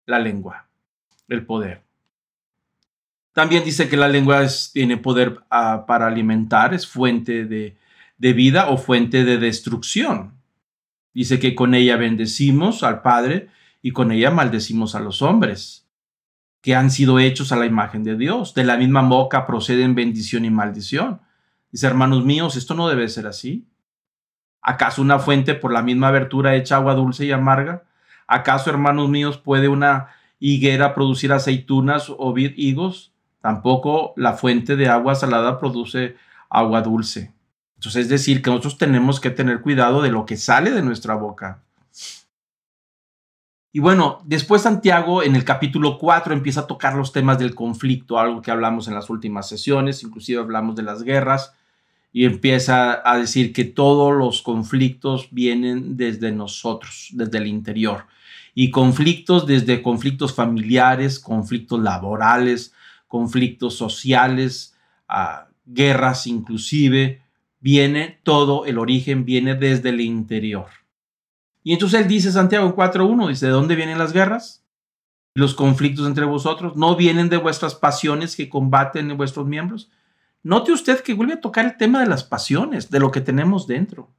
la lengua, el poder. También dice que la lengua tiene poder ah, para alimentar, es fuente de, vida o fuente de destrucción. Dice que con ella bendecimos al Padre y con ella maldecimos a los hombres, que han sido hechos a la imagen de Dios. De la misma boca proceden bendición y maldición. Dice, hermanos míos, esto no debe ser así. ¿Acaso una fuente por la misma abertura echa agua dulce y amarga? ¿Acaso, hermanos míos, puede una higuera producir aceitunas o higos? Tampoco la fuente de agua salada produce agua dulce. Entonces, es decir, que nosotros tenemos que tener cuidado de lo que sale de nuestra boca. Y bueno, después Santiago en el capítulo 4 empieza a tocar los temas del conflicto, algo que hablamos en las últimas sesiones, inclusive hablamos de las guerras, y empieza a decir que todos los conflictos vienen desde nosotros, desde el interior. Y conflictos desde conflictos familiares, conflictos laborales, conflictos sociales, guerras inclusive, viene todo, el origen viene desde el interior. Y entonces él dice, Santiago 4.1, dice, ¿de dónde vienen las guerras? Los conflictos entre vosotros no vienen de vuestras pasiones que combaten en vuestros miembros. Note usted que vuelve a tocar el tema de las pasiones, de lo que tenemos dentro.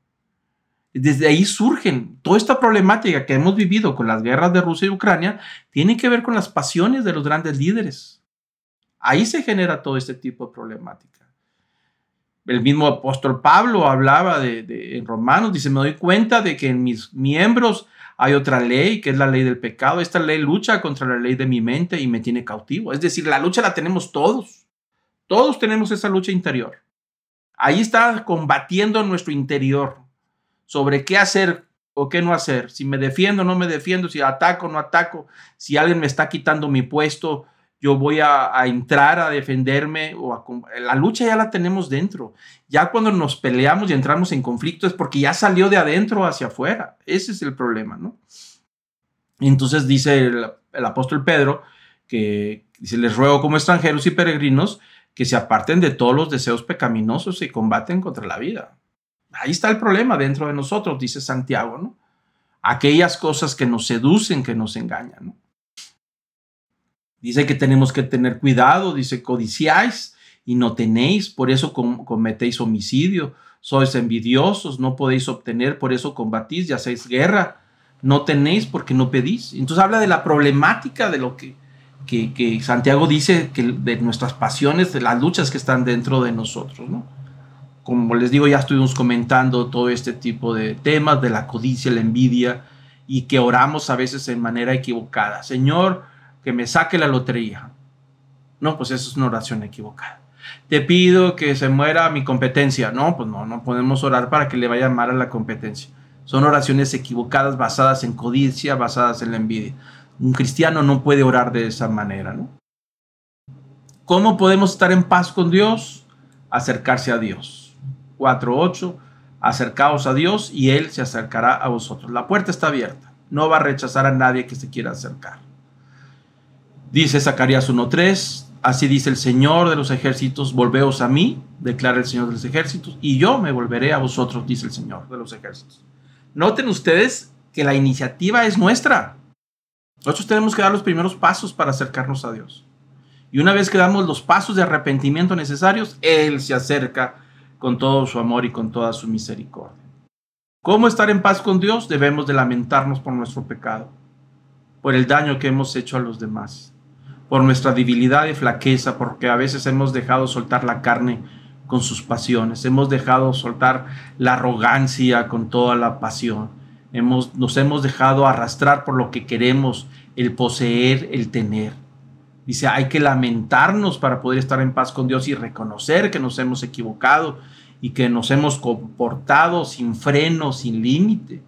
Desde ahí surgen toda esta problemática que hemos vivido con las guerras de Rusia y Ucrania, tiene que ver con las pasiones de los grandes líderes. Ahí se genera todo este tipo de problemática. El mismo apóstol Pablo hablaba de, en Romanos, dice, me doy cuenta de que en mis miembros hay otra ley, que es la ley del pecado. Esta ley lucha contra la ley de mi mente y me tiene cautivo. Es decir, la lucha la tenemos todos. Todos tenemos esa lucha interior. Ahí está combatiendo nuestro interior sobre qué hacer o qué no hacer, si me defiendo o no me defiendo, si ataco o no ataco, si alguien me está quitando mi puesto, yo voy a, entrar a defenderme o a, la lucha ya la tenemos dentro. Ya cuando nos peleamos y entramos en conflicto es porque ya salió de adentro hacia afuera. Ese es el problema, ¿no? Entonces dice el, apóstol Pedro que dice, les ruego como extranjeros y peregrinos que se aparten de todos los deseos pecaminosos y combaten contra la vida. Ahí está el problema dentro de nosotros, dice Santiago, ¿no? Aquellas cosas que nos seducen, que nos engañan, ¿no? Dice que tenemos que tener cuidado, dice, codiciáis y no tenéis, por eso cometéis homicidio, sois envidiosos, no podéis obtener, por eso combatís, ya hacéis guerra, no tenéis porque no pedís. Entonces habla de la problemática de lo que, que, que Santiago dice, que de nuestras pasiones, de las luchas que están dentro de nosotros, ¿no? Como les digo, ya estuvimos comentando todo este tipo de temas, de la codicia, la envidia, y que oramos a veces en manera equivocada. Señor, que me saque la lotería. No, pues eso es una oración equivocada. Te pido que se muera mi competencia. No, pues no, no podemos orar para que le vaya mal a la competencia. Son oraciones equivocadas basadas en codicia, basadas en la envidia. Un cristiano no puede orar de esa manera, ¿no? ¿Cómo podemos estar en paz con Dios? Acercarse a Dios. 4.8. Acercaos a Dios y Él se acercará a vosotros. La puerta está abierta. No va a rechazar a nadie que se quiera acercar. Dice Zacarías 1.3, así dice el Señor de los ejércitos, volveos a mí, declara el Señor de los ejércitos, y yo me volveré a vosotros, dice el Señor de los ejércitos. Noten ustedes que la iniciativa es nuestra. Nosotros tenemos que dar los primeros pasos para acercarnos a Dios. Y una vez que damos los pasos de arrepentimiento necesarios, Él se acerca con todo su amor y con toda su misericordia. ¿Cómo estar en paz con Dios? Debemos de lamentarnos por nuestro pecado, por el daño que hemos hecho a los demás por nuestra debilidad y flaqueza, porque a veces hemos dejado soltar la carne con sus pasiones, hemos dejado soltar la arrogancia con toda la pasión, hemos, nos hemos dejado arrastrar por lo que queremos, el poseer, el tener. Dice, hay que lamentarnos para poder estar en paz con Dios y reconocer que nos hemos equivocado y que nos hemos comportado sin freno, sin límite.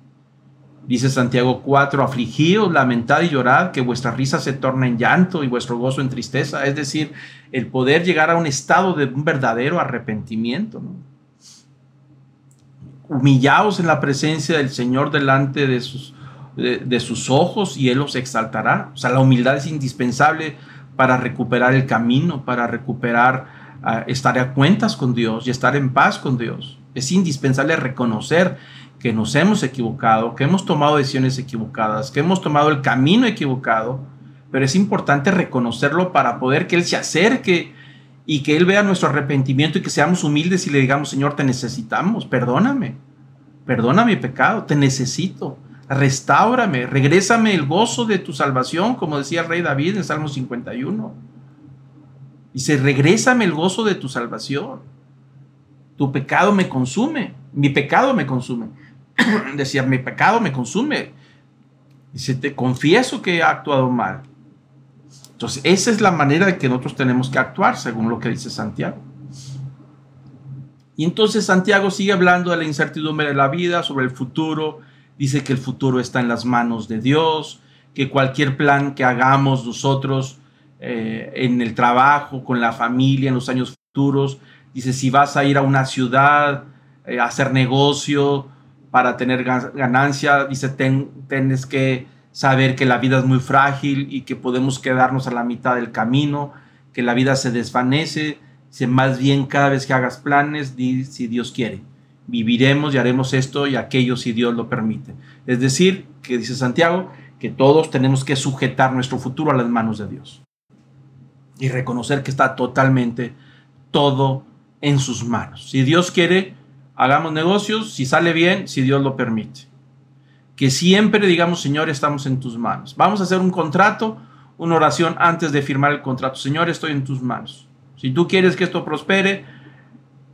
Dice Santiago 4, afligíos, lamentad y llorad, que vuestra risa se torne en llanto y vuestro gozo en tristeza. Es decir, el poder llegar a un estado de un verdadero arrepentimiento. Humillaos en la presencia del Señor delante de sus, de, sus ojos y Él os exaltará. O sea, la humildad es indispensable para recuperar el camino, para recuperar, ah, estar a cuentas con Dios y estar en paz con Dios. Es indispensable reconocer que nos hemos equivocado, que hemos tomado decisiones equivocadas, que hemos tomado el camino equivocado, pero es importante reconocerlo para poder que Él se acerque y que Él vea nuestro arrepentimiento y que seamos humildes y le digamos, Señor, te necesitamos, perdóname, perdona mi pecado, te necesito, restáurame, regrésame el gozo de tu salvación, como decía el rey David en Salmo 51. Dice, regrésame el gozo de tu salvación. Tu pecado me consume, mi pecado me consume. decía, mi pecado me consume. Dice, te confieso que he actuado mal. Entonces, esa es la manera de que nosotros tenemos que actuar, según lo que dice Santiago. Y entonces Santiago sigue hablando de la incertidumbre de la vida, sobre el futuro. Dice que el futuro está en las manos de Dios, que cualquier plan que hagamos nosotros eh, en el trabajo, con la familia, en los años futuros, dice, si vas a ir a una ciudad, eh, a hacer negocio, para tener ganancia. Dice, tienes que saber que la vida es muy frágil y que podemos quedarnos a la mitad del camino, que la vida se desvanece. Dice, más bien cada vez que hagas planes, di si Dios quiere. Viviremos y haremos esto y aquello si Dios lo permite. Es decir, que dice Santiago, que todos tenemos que sujetar nuestro futuro a las manos de Dios. Y reconocer que está totalmente todo en sus manos. Si Dios quiere, Hagamos negocios, si sale bien, si Dios lo permite. Que siempre digamos, Señor, estamos en tus manos. Vamos a hacer un contrato, una oración antes de firmar el contrato. Señor, estoy en tus manos. Si tú quieres que esto prospere,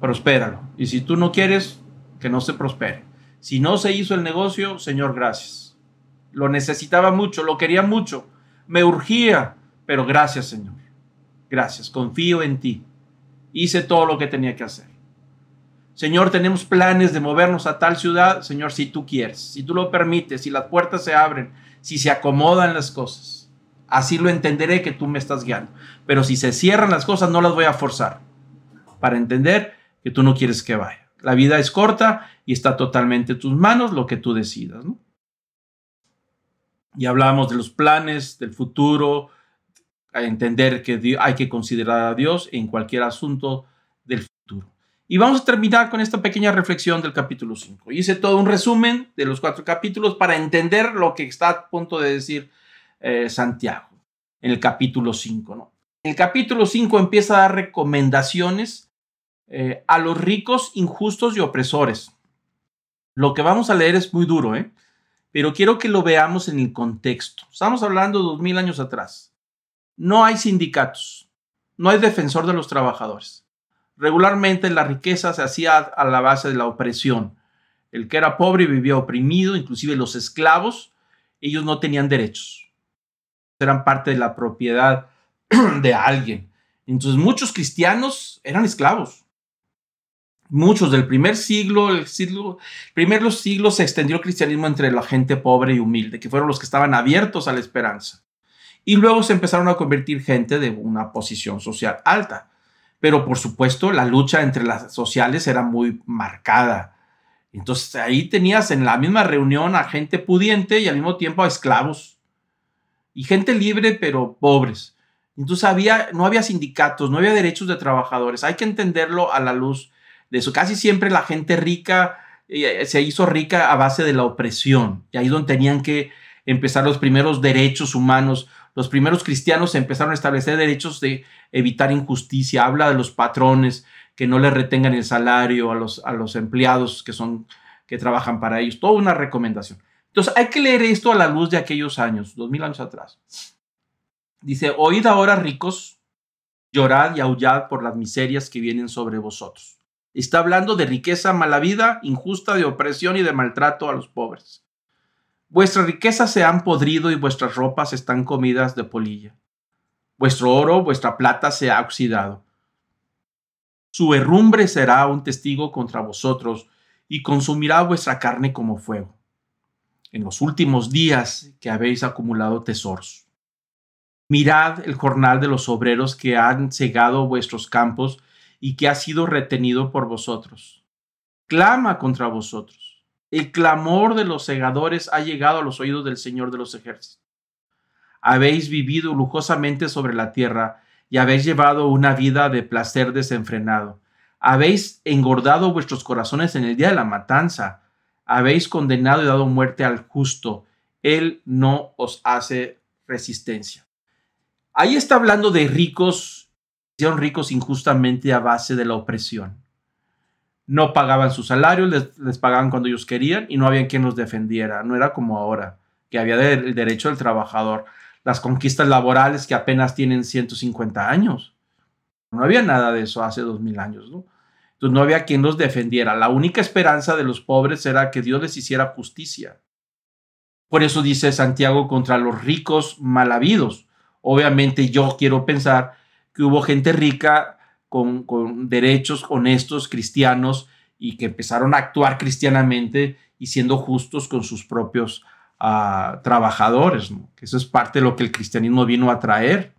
prospéralo. Y si tú no quieres, que no se prospere. Si no se hizo el negocio, Señor, gracias. Lo necesitaba mucho, lo quería mucho, me urgía, pero gracias, Señor. Gracias, confío en ti. Hice todo lo que tenía que hacer. Señor, tenemos planes de movernos a tal ciudad, Señor, si tú quieres, si tú lo permites, si las puertas se abren, si se acomodan las cosas. Así lo entenderé que tú me estás guiando. Pero si se cierran las cosas, no las voy a forzar para entender que tú no quieres que vaya. La vida es corta y está totalmente en tus manos lo que tú decidas. Y hablamos de los planes, del futuro, a entender que hay que considerar a Dios en cualquier asunto. Y vamos a terminar con esta pequeña reflexión del capítulo 5. Hice todo un resumen de los cuatro capítulos para entender lo que está a punto de decir eh, Santiago en el capítulo 5. ¿no? El capítulo 5 empieza a dar recomendaciones eh, a los ricos, injustos y opresores. Lo que vamos a leer es muy duro, ¿eh? pero quiero que lo veamos en el contexto. Estamos hablando de dos mil años atrás. No hay sindicatos, no hay defensor de los trabajadores. Regularmente la riqueza se hacía a la base de la opresión. El que era pobre vivía oprimido, inclusive los esclavos, ellos no tenían derechos. Eran parte de la propiedad de alguien. Entonces muchos cristianos eran esclavos. Muchos del primer siglo, el siglo, primeros siglos se extendió el cristianismo entre la gente pobre y humilde, que fueron los que estaban abiertos a la esperanza. Y luego se empezaron a convertir gente de una posición social alta. Pero por supuesto la lucha entre las sociales era muy marcada. Entonces ahí tenías en la misma reunión a gente pudiente y al mismo tiempo a esclavos. Y gente libre pero pobres. Entonces había, no había sindicatos, no había derechos de trabajadores. Hay que entenderlo a la luz de eso. Casi siempre la gente rica eh, se hizo rica a base de la opresión. Y ahí es donde tenían que empezar los primeros derechos humanos los primeros cristianos empezaron a establecer derechos de evitar injusticia. Habla de los patrones que no le retengan el salario a los, a los empleados que, son, que trabajan para ellos. Toda una recomendación. Entonces hay que leer esto a la luz de aquellos años, dos mil años atrás. Dice, oíd ahora ricos, llorad y aullad por las miserias que vienen sobre vosotros. Está hablando de riqueza mala vida, injusta, de opresión y de maltrato a los pobres. Vuestras riquezas se han podrido y vuestras ropas están comidas de polilla. Vuestro oro, vuestra plata se ha oxidado. Su herrumbre será un testigo contra vosotros y consumirá vuestra carne como fuego. En los últimos días que habéis acumulado tesoros. Mirad el jornal de los obreros que han cegado vuestros campos y que ha sido retenido por vosotros. Clama contra vosotros el clamor de los segadores ha llegado a los oídos del Señor de los ejércitos. Habéis vivido lujosamente sobre la tierra y habéis llevado una vida de placer desenfrenado. Habéis engordado vuestros corazones en el día de la matanza. Habéis condenado y dado muerte al justo. Él no os hace resistencia. Ahí está hablando de ricos, son ricos injustamente a base de la opresión no pagaban su salario, les, pagaban cuando ellos querían y no había quien los defendiera. No era como ahora, que había el derecho del trabajador. Las conquistas laborales que apenas tienen 150 años. No había nada de eso hace 2000 años, ¿no? Entonces no había quien los defendiera. La única esperanza de los pobres era que Dios les hiciera justicia. Por eso dice Santiago contra los ricos mal habidos. Obviamente yo quiero pensar que hubo gente rica con, derechos honestos cristianos y que empezaron a actuar cristianamente y siendo justos con sus propios ah, trabajadores, eso es parte de lo que el cristianismo vino a traer.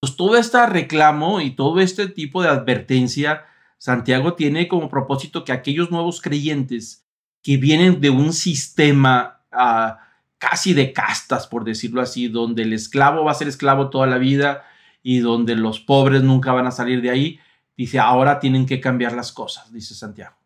Pues todo este reclamo y todo este tipo de advertencia, Santiago tiene como propósito que aquellos nuevos creyentes que vienen de un sistema ah, casi de castas, por decirlo así, donde el esclavo va a ser esclavo toda la vida, y donde los pobres nunca van a salir de ahí, dice, ahora tienen que cambiar las cosas, dice Santiago.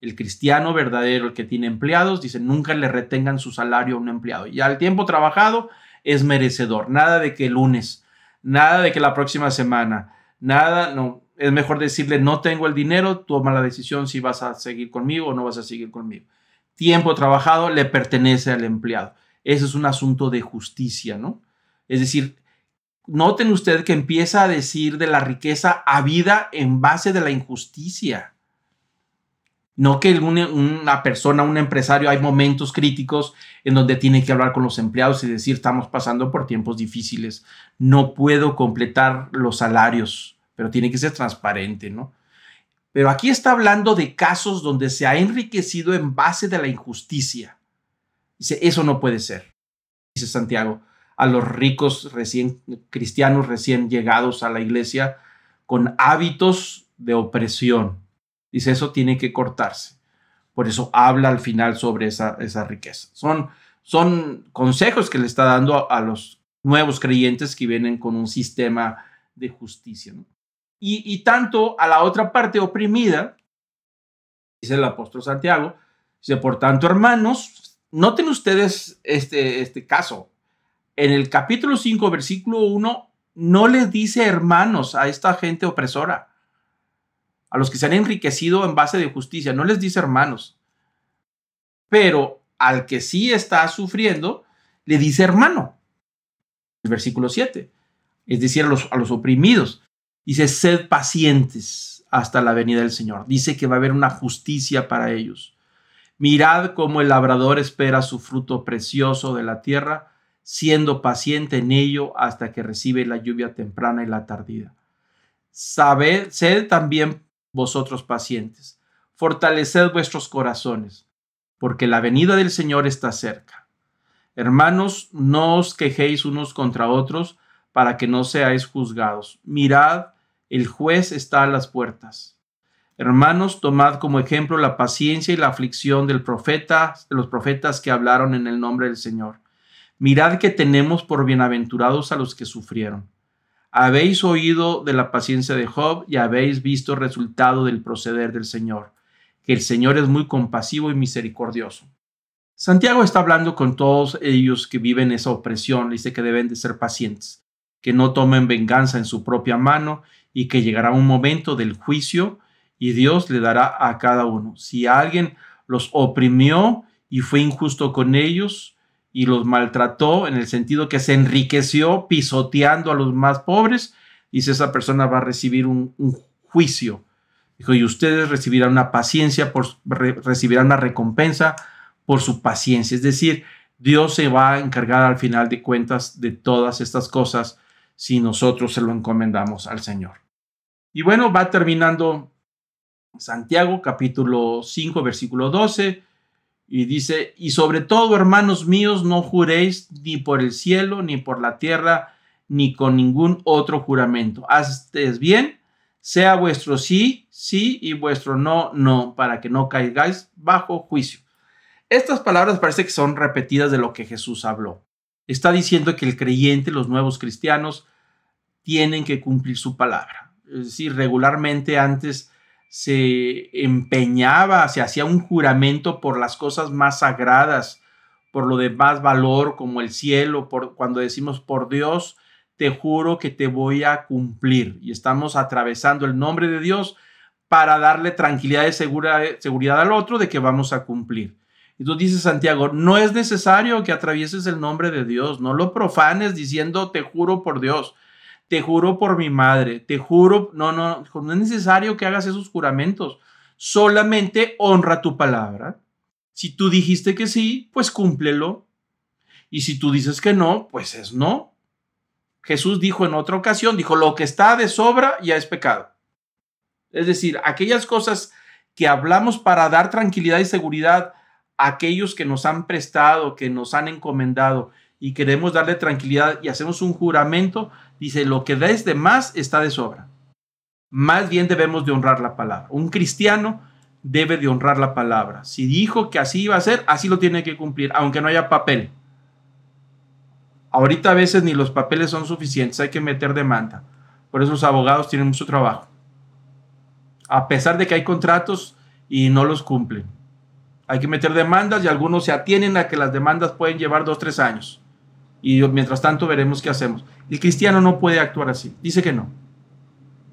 El cristiano verdadero, el que tiene empleados, dice, nunca le retengan su salario a un empleado. Ya el tiempo trabajado es merecedor. Nada de que el lunes, nada de que la próxima semana, nada, no. Es mejor decirle, no tengo el dinero, toma la decisión si vas a seguir conmigo o no vas a seguir conmigo. Tiempo trabajado le pertenece al empleado. Ese es un asunto de justicia, ¿no? Es decir, noten usted que empieza a decir de la riqueza a vida en base de la injusticia. No que una persona, un empresario, hay momentos críticos en donde tiene que hablar con los empleados y decir, estamos pasando por tiempos difíciles, no puedo completar los salarios, pero tiene que ser transparente, ¿no? Pero aquí está hablando de casos donde se ha enriquecido en base de la injusticia. Dice, eso no puede ser, dice Santiago, a los ricos recién cristianos recién llegados a la iglesia con hábitos de opresión Dice, eso tiene que cortarse. Por eso habla al final sobre esa, esa riqueza. Son, son consejos que le está dando a, los nuevos creyentes que vienen con un sistema de justicia. Y, y, tanto a la otra parte oprimida, dice el apóstol Santiago, dice, por tanto, hermanos, noten ustedes este, este caso. En el capítulo 5, versículo 1, no les dice hermanos a esta gente opresora a los que se han enriquecido en base de justicia, no les dice hermanos, pero al que sí está sufriendo, le dice hermano. El versículo 7, es decir, a los, a los oprimidos, dice, sed pacientes hasta la venida del Señor. Dice que va a haber una justicia para ellos. Mirad cómo el labrador espera su fruto precioso de la tierra, siendo paciente en ello hasta que recibe la lluvia temprana y la tardía. Sabed, sed también vosotros pacientes. Fortaleced vuestros corazones, porque la venida del Señor está cerca. Hermanos, no os quejéis unos contra otros para que no seáis juzgados. Mirad, el juez está a las puertas. Hermanos, tomad como ejemplo la paciencia y la aflicción del profeta, de los profetas que hablaron en el nombre del Señor. Mirad que tenemos por bienaventurados a los que sufrieron. Habéis oído de la paciencia de Job y habéis visto el resultado del proceder del Señor, que el Señor es muy compasivo y misericordioso. Santiago está hablando con todos ellos que viven esa opresión, dice que deben de ser pacientes, que no tomen venganza en su propia mano y que llegará un momento del juicio y Dios le dará a cada uno. Si alguien los oprimió y fue injusto con ellos, y los maltrató en el sentido que se enriqueció pisoteando a los más pobres, dice esa persona va a recibir un, juicio. Dijo, y ustedes recibirán una paciencia, recibirán una recompensa por su paciencia. Es decir, Dios se va a encargar al final de cuentas de todas estas cosas si nosotros se lo encomendamos al Señor. Y bueno, va terminando Santiago capítulo 5, versículo 12 y dice, y sobre todo, hermanos míos, no juréis ni por el cielo, ni por la tierra, ni con ningún otro juramento. Haztes bien, sea vuestro sí, sí, y vuestro no, no, para que no caigáis bajo juicio. Estas palabras parece que son repetidas de lo que Jesús habló. Está diciendo que el creyente, los nuevos cristianos, tienen que cumplir su palabra. Es decir, regularmente antes se empeñaba, se hacía un juramento por las cosas más sagradas, por lo de más valor como el cielo, por cuando decimos por Dios, te juro que te voy a cumplir. Y estamos atravesando el nombre de Dios para darle tranquilidad y seguridad al otro de que vamos a cumplir. Tú dices, Santiago, no es necesario que atravieses el nombre de Dios, no lo profanes diciendo te juro por Dios te juro por mi madre, te juro, no, no, no es necesario que hagas esos juramentos, solamente honra tu palabra. Si tú dijiste que sí, pues cúmplelo. Y si tú dices que no, pues es no. Jesús dijo en otra ocasión, dijo, lo que está de sobra ya es pecado. Es decir, aquellas cosas que hablamos para dar tranquilidad y seguridad a aquellos que nos han prestado, que nos han encomendado y queremos darle tranquilidad y hacemos un juramento, Dice, lo que des de más está de sobra. Más bien debemos de honrar la palabra. Un cristiano debe de honrar la palabra. Si dijo que así iba a ser, así lo tiene que cumplir, aunque no haya papel. Ahorita a veces ni los papeles son suficientes, hay que meter demanda. Por eso los abogados tienen mucho trabajo. A pesar de que hay contratos y no los cumplen. Hay que meter demandas y algunos se atienen a que las demandas pueden llevar dos, tres años. Y mientras tanto veremos qué hacemos. El cristiano no puede actuar así. Dice que no.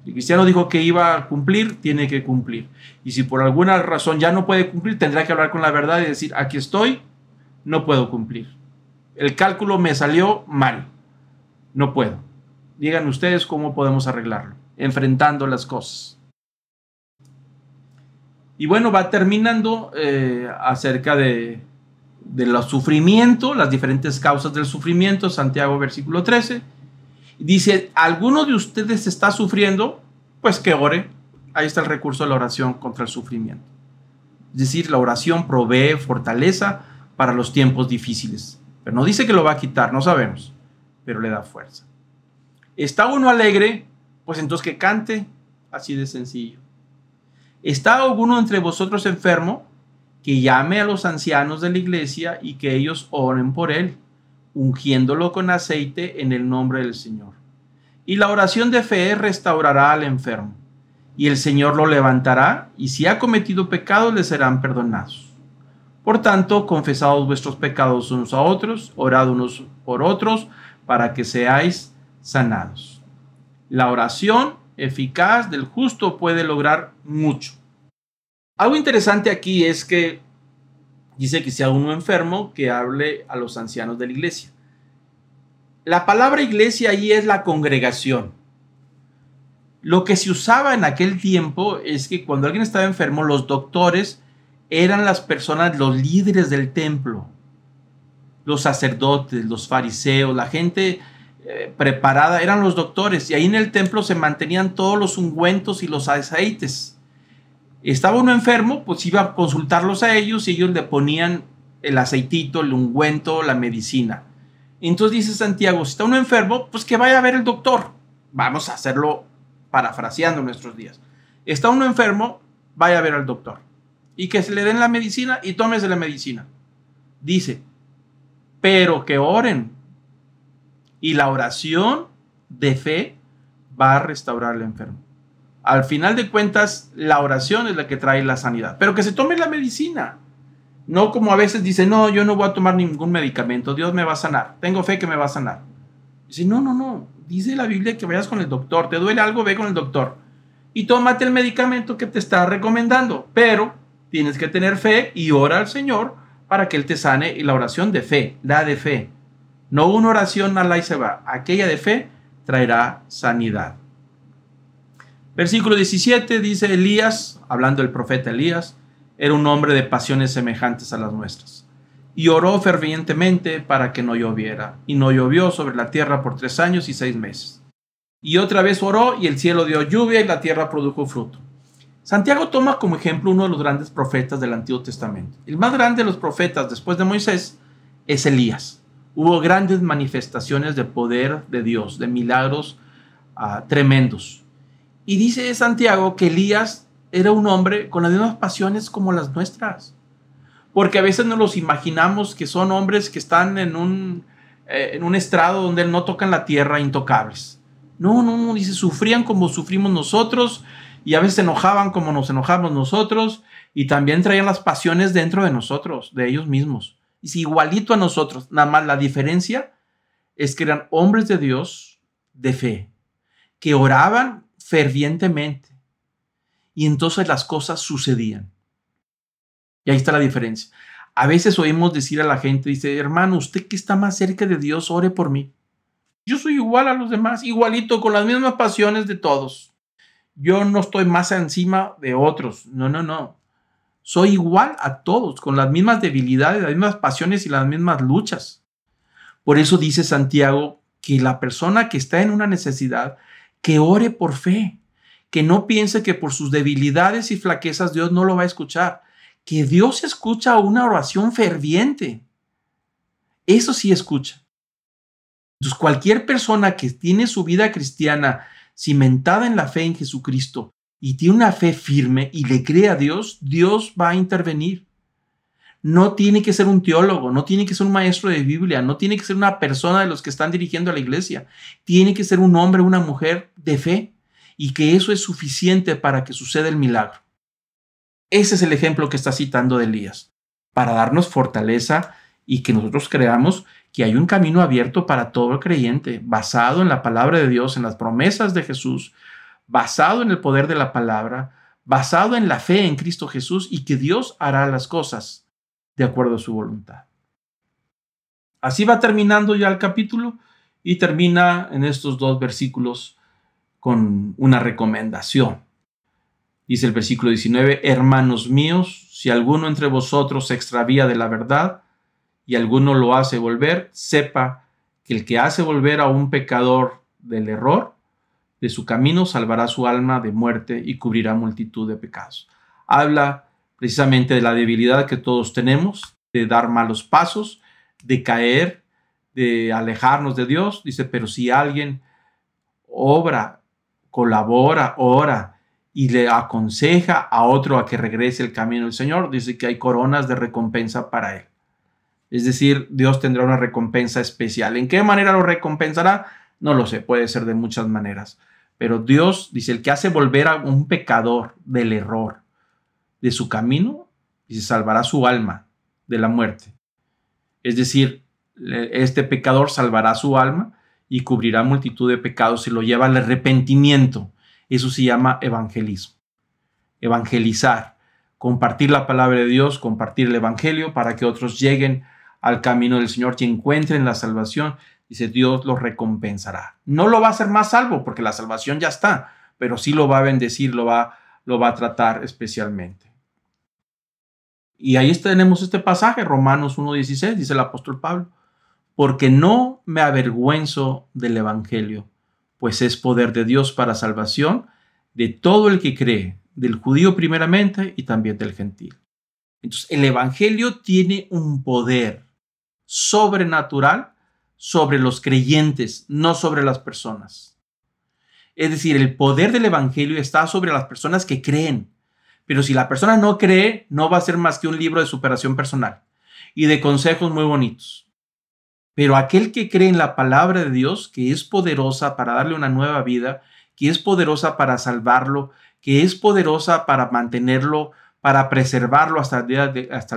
El cristiano dijo que iba a cumplir, tiene que cumplir. Y si por alguna razón ya no puede cumplir, tendrá que hablar con la verdad y decir, aquí estoy, no puedo cumplir. El cálculo me salió mal, no puedo. Digan ustedes cómo podemos arreglarlo, enfrentando las cosas. Y bueno, va terminando eh, acerca de, de los sufrimientos, las diferentes causas del sufrimiento, Santiago versículo 13. Dice, ¿alguno de ustedes está sufriendo? Pues que ore. Ahí está el recurso de la oración contra el sufrimiento. Es decir, la oración provee fortaleza para los tiempos difíciles. Pero no dice que lo va a quitar, no sabemos, pero le da fuerza. ¿Está uno alegre? Pues entonces que cante, así de sencillo. ¿Está alguno entre vosotros enfermo? Que llame a los ancianos de la iglesia y que ellos oren por él, ungiéndolo con aceite en el nombre del Señor. Y la oración de fe restaurará al enfermo, y el Señor lo levantará, y si ha cometido pecados le serán perdonados. Por tanto, confesados vuestros pecados unos a otros, orad unos por otros, para que seáis sanados. La oración eficaz del justo puede lograr mucho. Algo interesante aquí es que dice que sea uno enfermo, que hable a los ancianos de la iglesia. La palabra iglesia ahí es la congregación. Lo que se usaba en aquel tiempo es que cuando alguien estaba enfermo, los doctores eran las personas, los líderes del templo, los sacerdotes, los fariseos, la gente eh, preparada, eran los doctores. Y ahí en el templo se mantenían todos los ungüentos y los aceites. Estaba uno enfermo, pues iba a consultarlos a ellos y ellos le ponían el aceitito, el ungüento, la medicina. Entonces dice Santiago, si está uno enfermo, pues que vaya a ver el doctor. Vamos a hacerlo parafraseando nuestros días. Está uno enfermo, vaya a ver al doctor. Y que se le den la medicina y tómese la medicina. Dice, pero que oren. Y la oración de fe va a restaurar al enfermo. Al final de cuentas, la oración es la que trae la sanidad. Pero que se tome la medicina. No como a veces dice, no, yo no voy a tomar ningún medicamento, Dios me va a sanar, tengo fe que me va a sanar. Dice, no, no, no, dice la Biblia que vayas con el doctor, te duele algo, ve con el doctor. Y tómate el medicamento que te está recomendando, pero tienes que tener fe y ora al Señor para que Él te sane. Y la oración de fe, la de fe. No una oración la y se va, aquella de fe traerá sanidad. Versículo 17 dice Elías, hablando del profeta Elías, era un hombre de pasiones semejantes a las nuestras. Y oró fervientemente para que no lloviera, y no llovió sobre la tierra por tres años y seis meses. Y otra vez oró, y el cielo dio lluvia, y la tierra produjo fruto. Santiago toma como ejemplo uno de los grandes profetas del Antiguo Testamento. El más grande de los profetas después de Moisés es Elías. Hubo grandes manifestaciones de poder de Dios, de milagros ah, tremendos. Y dice Santiago que Elías era un hombre con las mismas pasiones como las nuestras. Porque a veces nos los imaginamos que son hombres que están en un, eh, en un estrado donde no tocan la tierra, intocables. No, no, no, dice, sufrían como sufrimos nosotros y a veces se enojaban como nos enojamos nosotros y también traían las pasiones dentro de nosotros, de ellos mismos. Y si igualito a nosotros, nada más la diferencia es que eran hombres de Dios de fe, que oraban fervientemente. Y entonces las cosas sucedían. Y ahí está la diferencia. A veces oímos decir a la gente, dice, hermano, usted que está más cerca de Dios, ore por mí. Yo soy igual a los demás, igualito, con las mismas pasiones de todos. Yo no estoy más encima de otros. No, no, no. Soy igual a todos, con las mismas debilidades, las mismas pasiones y las mismas luchas. Por eso dice Santiago que la persona que está en una necesidad que ore por fe, que no piense que por sus debilidades y flaquezas Dios no lo va a escuchar, que Dios escucha una oración ferviente. Eso sí escucha. Entonces, cualquier persona que tiene su vida cristiana cimentada en la fe en Jesucristo y tiene una fe firme y le cree a Dios, Dios va a intervenir. No tiene que ser un teólogo, no tiene que ser un maestro de Biblia, no tiene que ser una persona de los que están dirigiendo a la iglesia. Tiene que ser un hombre, una mujer de fe y que eso es suficiente para que suceda el milagro. Ese es el ejemplo que está citando de Elías, para darnos fortaleza y que nosotros creamos que hay un camino abierto para todo creyente, basado en la palabra de Dios, en las promesas de Jesús, basado en el poder de la palabra, basado en la fe en Cristo Jesús y que Dios hará las cosas de acuerdo a su voluntad. Así va terminando ya el capítulo y termina en estos dos versículos con una recomendación. Dice el versículo 19, hermanos míos, si alguno entre vosotros se extravía de la verdad y alguno lo hace volver, sepa que el que hace volver a un pecador del error, de su camino, salvará su alma de muerte y cubrirá multitud de pecados. Habla precisamente de la debilidad que todos tenemos, de dar malos pasos, de caer, de alejarnos de Dios. Dice, pero si alguien obra, colabora, ora y le aconseja a otro a que regrese el camino del Señor, dice que hay coronas de recompensa para él. Es decir, Dios tendrá una recompensa especial. ¿En qué manera lo recompensará? No lo sé, puede ser de muchas maneras. Pero Dios dice, el que hace volver a un pecador del error, de su camino, y se salvará su alma de la muerte. Es decir, este pecador salvará su alma y cubrirá multitud de pecados y lo lleva al arrepentimiento. Eso se llama evangelismo. Evangelizar, compartir la palabra de Dios, compartir el evangelio para que otros lleguen al camino del Señor y encuentren la salvación. Dice, Dios los recompensará. No lo va a hacer más salvo porque la salvación ya está, pero sí lo va a bendecir, lo va, lo va a tratar especialmente. Y ahí tenemos este pasaje, Romanos 1.16, dice el apóstol Pablo, porque no me avergüenzo del Evangelio, pues es poder de Dios para salvación de todo el que cree, del judío primeramente y también del gentil. Entonces, el Evangelio tiene un poder sobrenatural sobre los creyentes, no sobre las personas. Es decir, el poder del Evangelio está sobre las personas que creen, pero si la persona no cree, no va a ser más que un libro de superación personal y de consejos muy bonitos. Pero aquel que cree en la palabra de Dios, que es poderosa para darle una nueva vida, que es poderosa para salvarlo, que es poderosa para mantenerlo, para preservarlo hasta el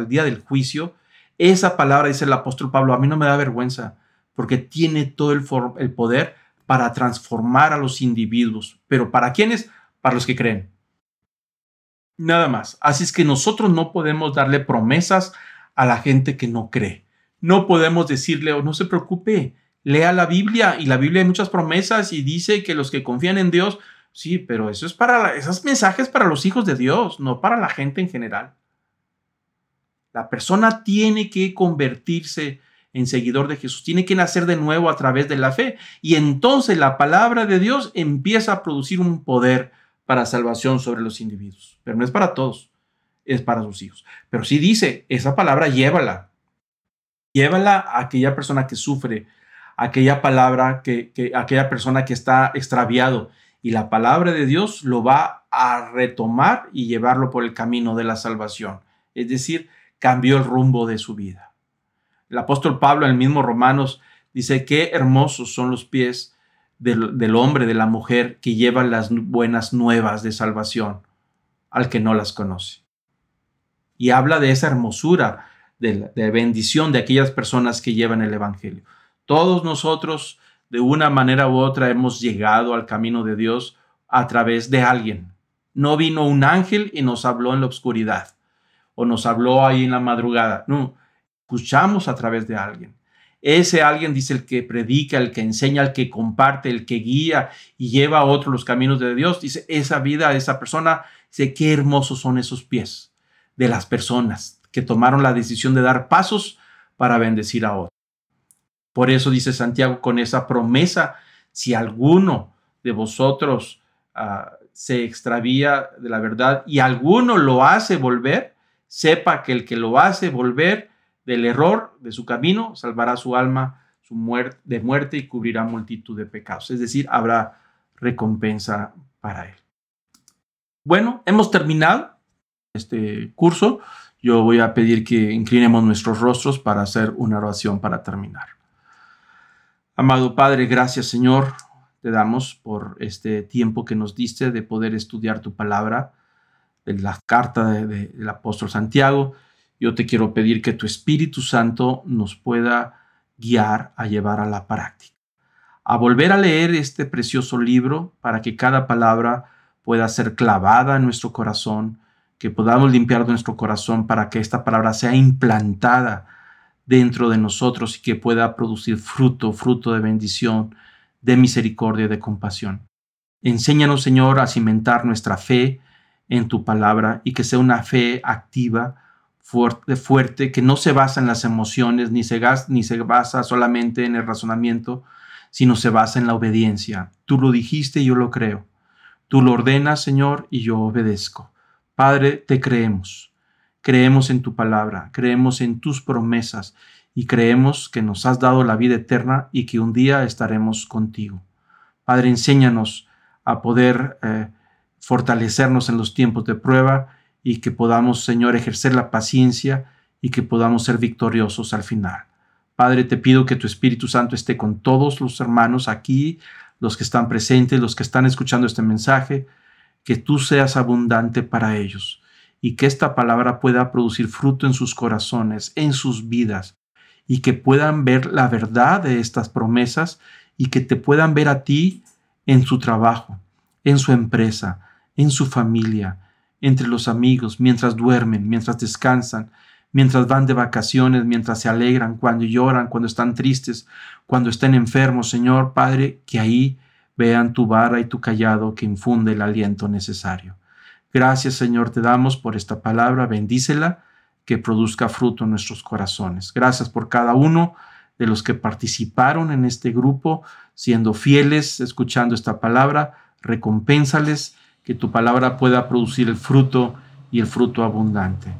día, del juicio, esa palabra, dice el apóstol Pablo, a mí no me da vergüenza, porque tiene todo el poder para transformar a los individuos. Pero ¿para quiénes? Para los que creen. Nada más. Así es que nosotros no podemos darle promesas a la gente que no cree. No podemos decirle, oh, no se preocupe, lea la Biblia y la Biblia hay muchas promesas y dice que los que confían en Dios, sí, pero eso es para esos mensajes para los hijos de Dios, no para la gente en general. La persona tiene que convertirse en seguidor de Jesús, tiene que nacer de nuevo a través de la fe y entonces la palabra de Dios empieza a producir un poder para salvación sobre los individuos. Pero no es para todos, es para sus hijos. Pero sí dice, esa palabra llévala. Llévala a aquella persona que sufre, aquella palabra que, que aquella persona que está extraviado. Y la palabra de Dios lo va a retomar y llevarlo por el camino de la salvación. Es decir, cambió el rumbo de su vida. El apóstol Pablo, en el mismo Romanos, dice, qué hermosos son los pies del, hombre, de la mujer que lleva las buenas nuevas de salvación al que no las conoce. Y habla de esa hermosura, de, de bendición de aquellas personas que llevan el Evangelio. Todos nosotros, de una manera u otra, hemos llegado al camino de Dios a través de alguien. No vino un ángel y nos habló en la oscuridad o nos habló ahí en la madrugada. No, escuchamos a través de alguien. Ese alguien dice el que predica, el que enseña, el que comparte, el que guía y lleva a otros los caminos de Dios. Dice, esa vida, esa persona, dice, qué hermosos son esos pies de las personas que tomaron la decisión de dar pasos para bendecir a otros. Por eso dice Santiago con esa promesa, si alguno de vosotros ah, se extravía de la verdad y alguno lo hace volver, sepa que el que lo hace volver del error de su camino, salvará su alma su muerte, de muerte y cubrirá multitud de pecados. Es decir, habrá recompensa para él. Bueno, hemos terminado este curso. Yo voy a pedir que inclinemos nuestros rostros para hacer una oración para terminar. Amado Padre, gracias Señor, te damos por este tiempo que nos diste de poder estudiar tu palabra, de la carta del apóstol Santiago yo te quiero pedir que tu Espíritu Santo nos pueda guiar a llevar a la práctica, a volver a leer este precioso libro para que cada palabra pueda ser clavada en nuestro corazón, que podamos limpiar nuestro corazón para que esta palabra sea implantada dentro de nosotros y que pueda producir fruto, fruto de bendición, de misericordia y de compasión. Enséñanos, Señor, a cimentar nuestra fe en tu palabra y que sea una fe activa, fuerte, fuerte que no se basa en las emociones ni se, ni se basa solamente en el razonamiento, sino se basa en la obediencia. Tú lo dijiste y yo lo creo. Tú lo ordenas, Señor, y yo obedezco. Padre, te creemos. Creemos en tu palabra, creemos en tus promesas y creemos que nos has dado la vida eterna y que un día estaremos contigo. Padre, enséñanos a poder eh, fortalecernos en los tiempos de prueba y que podamos, Señor, ejercer la paciencia y que podamos ser victoriosos al final. Padre, te pido que tu Espíritu Santo esté con todos los hermanos aquí, los que están presentes, los que están escuchando este mensaje, que tú seas abundante para ellos y que esta palabra pueda producir fruto en sus corazones, en sus vidas, y que puedan ver la verdad de estas promesas y que te puedan ver a ti en su trabajo, en su empresa, en su familia, entre los amigos, mientras duermen, mientras descansan, mientras van de vacaciones, mientras se alegran, cuando lloran, cuando están tristes, cuando estén enfermos, Señor Padre, que ahí vean tu vara y tu callado que infunde el aliento necesario. Gracias Señor te damos por esta palabra, bendícela, que produzca fruto en nuestros corazones. Gracias por cada uno de los que participaron en este grupo, siendo fieles, escuchando esta palabra, recompénsales, que tu palabra pueda producir el fruto y el fruto abundante.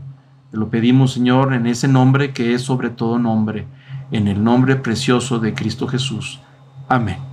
Te lo pedimos, Señor, en ese nombre que es sobre todo nombre, en el nombre precioso de Cristo Jesús. Amén.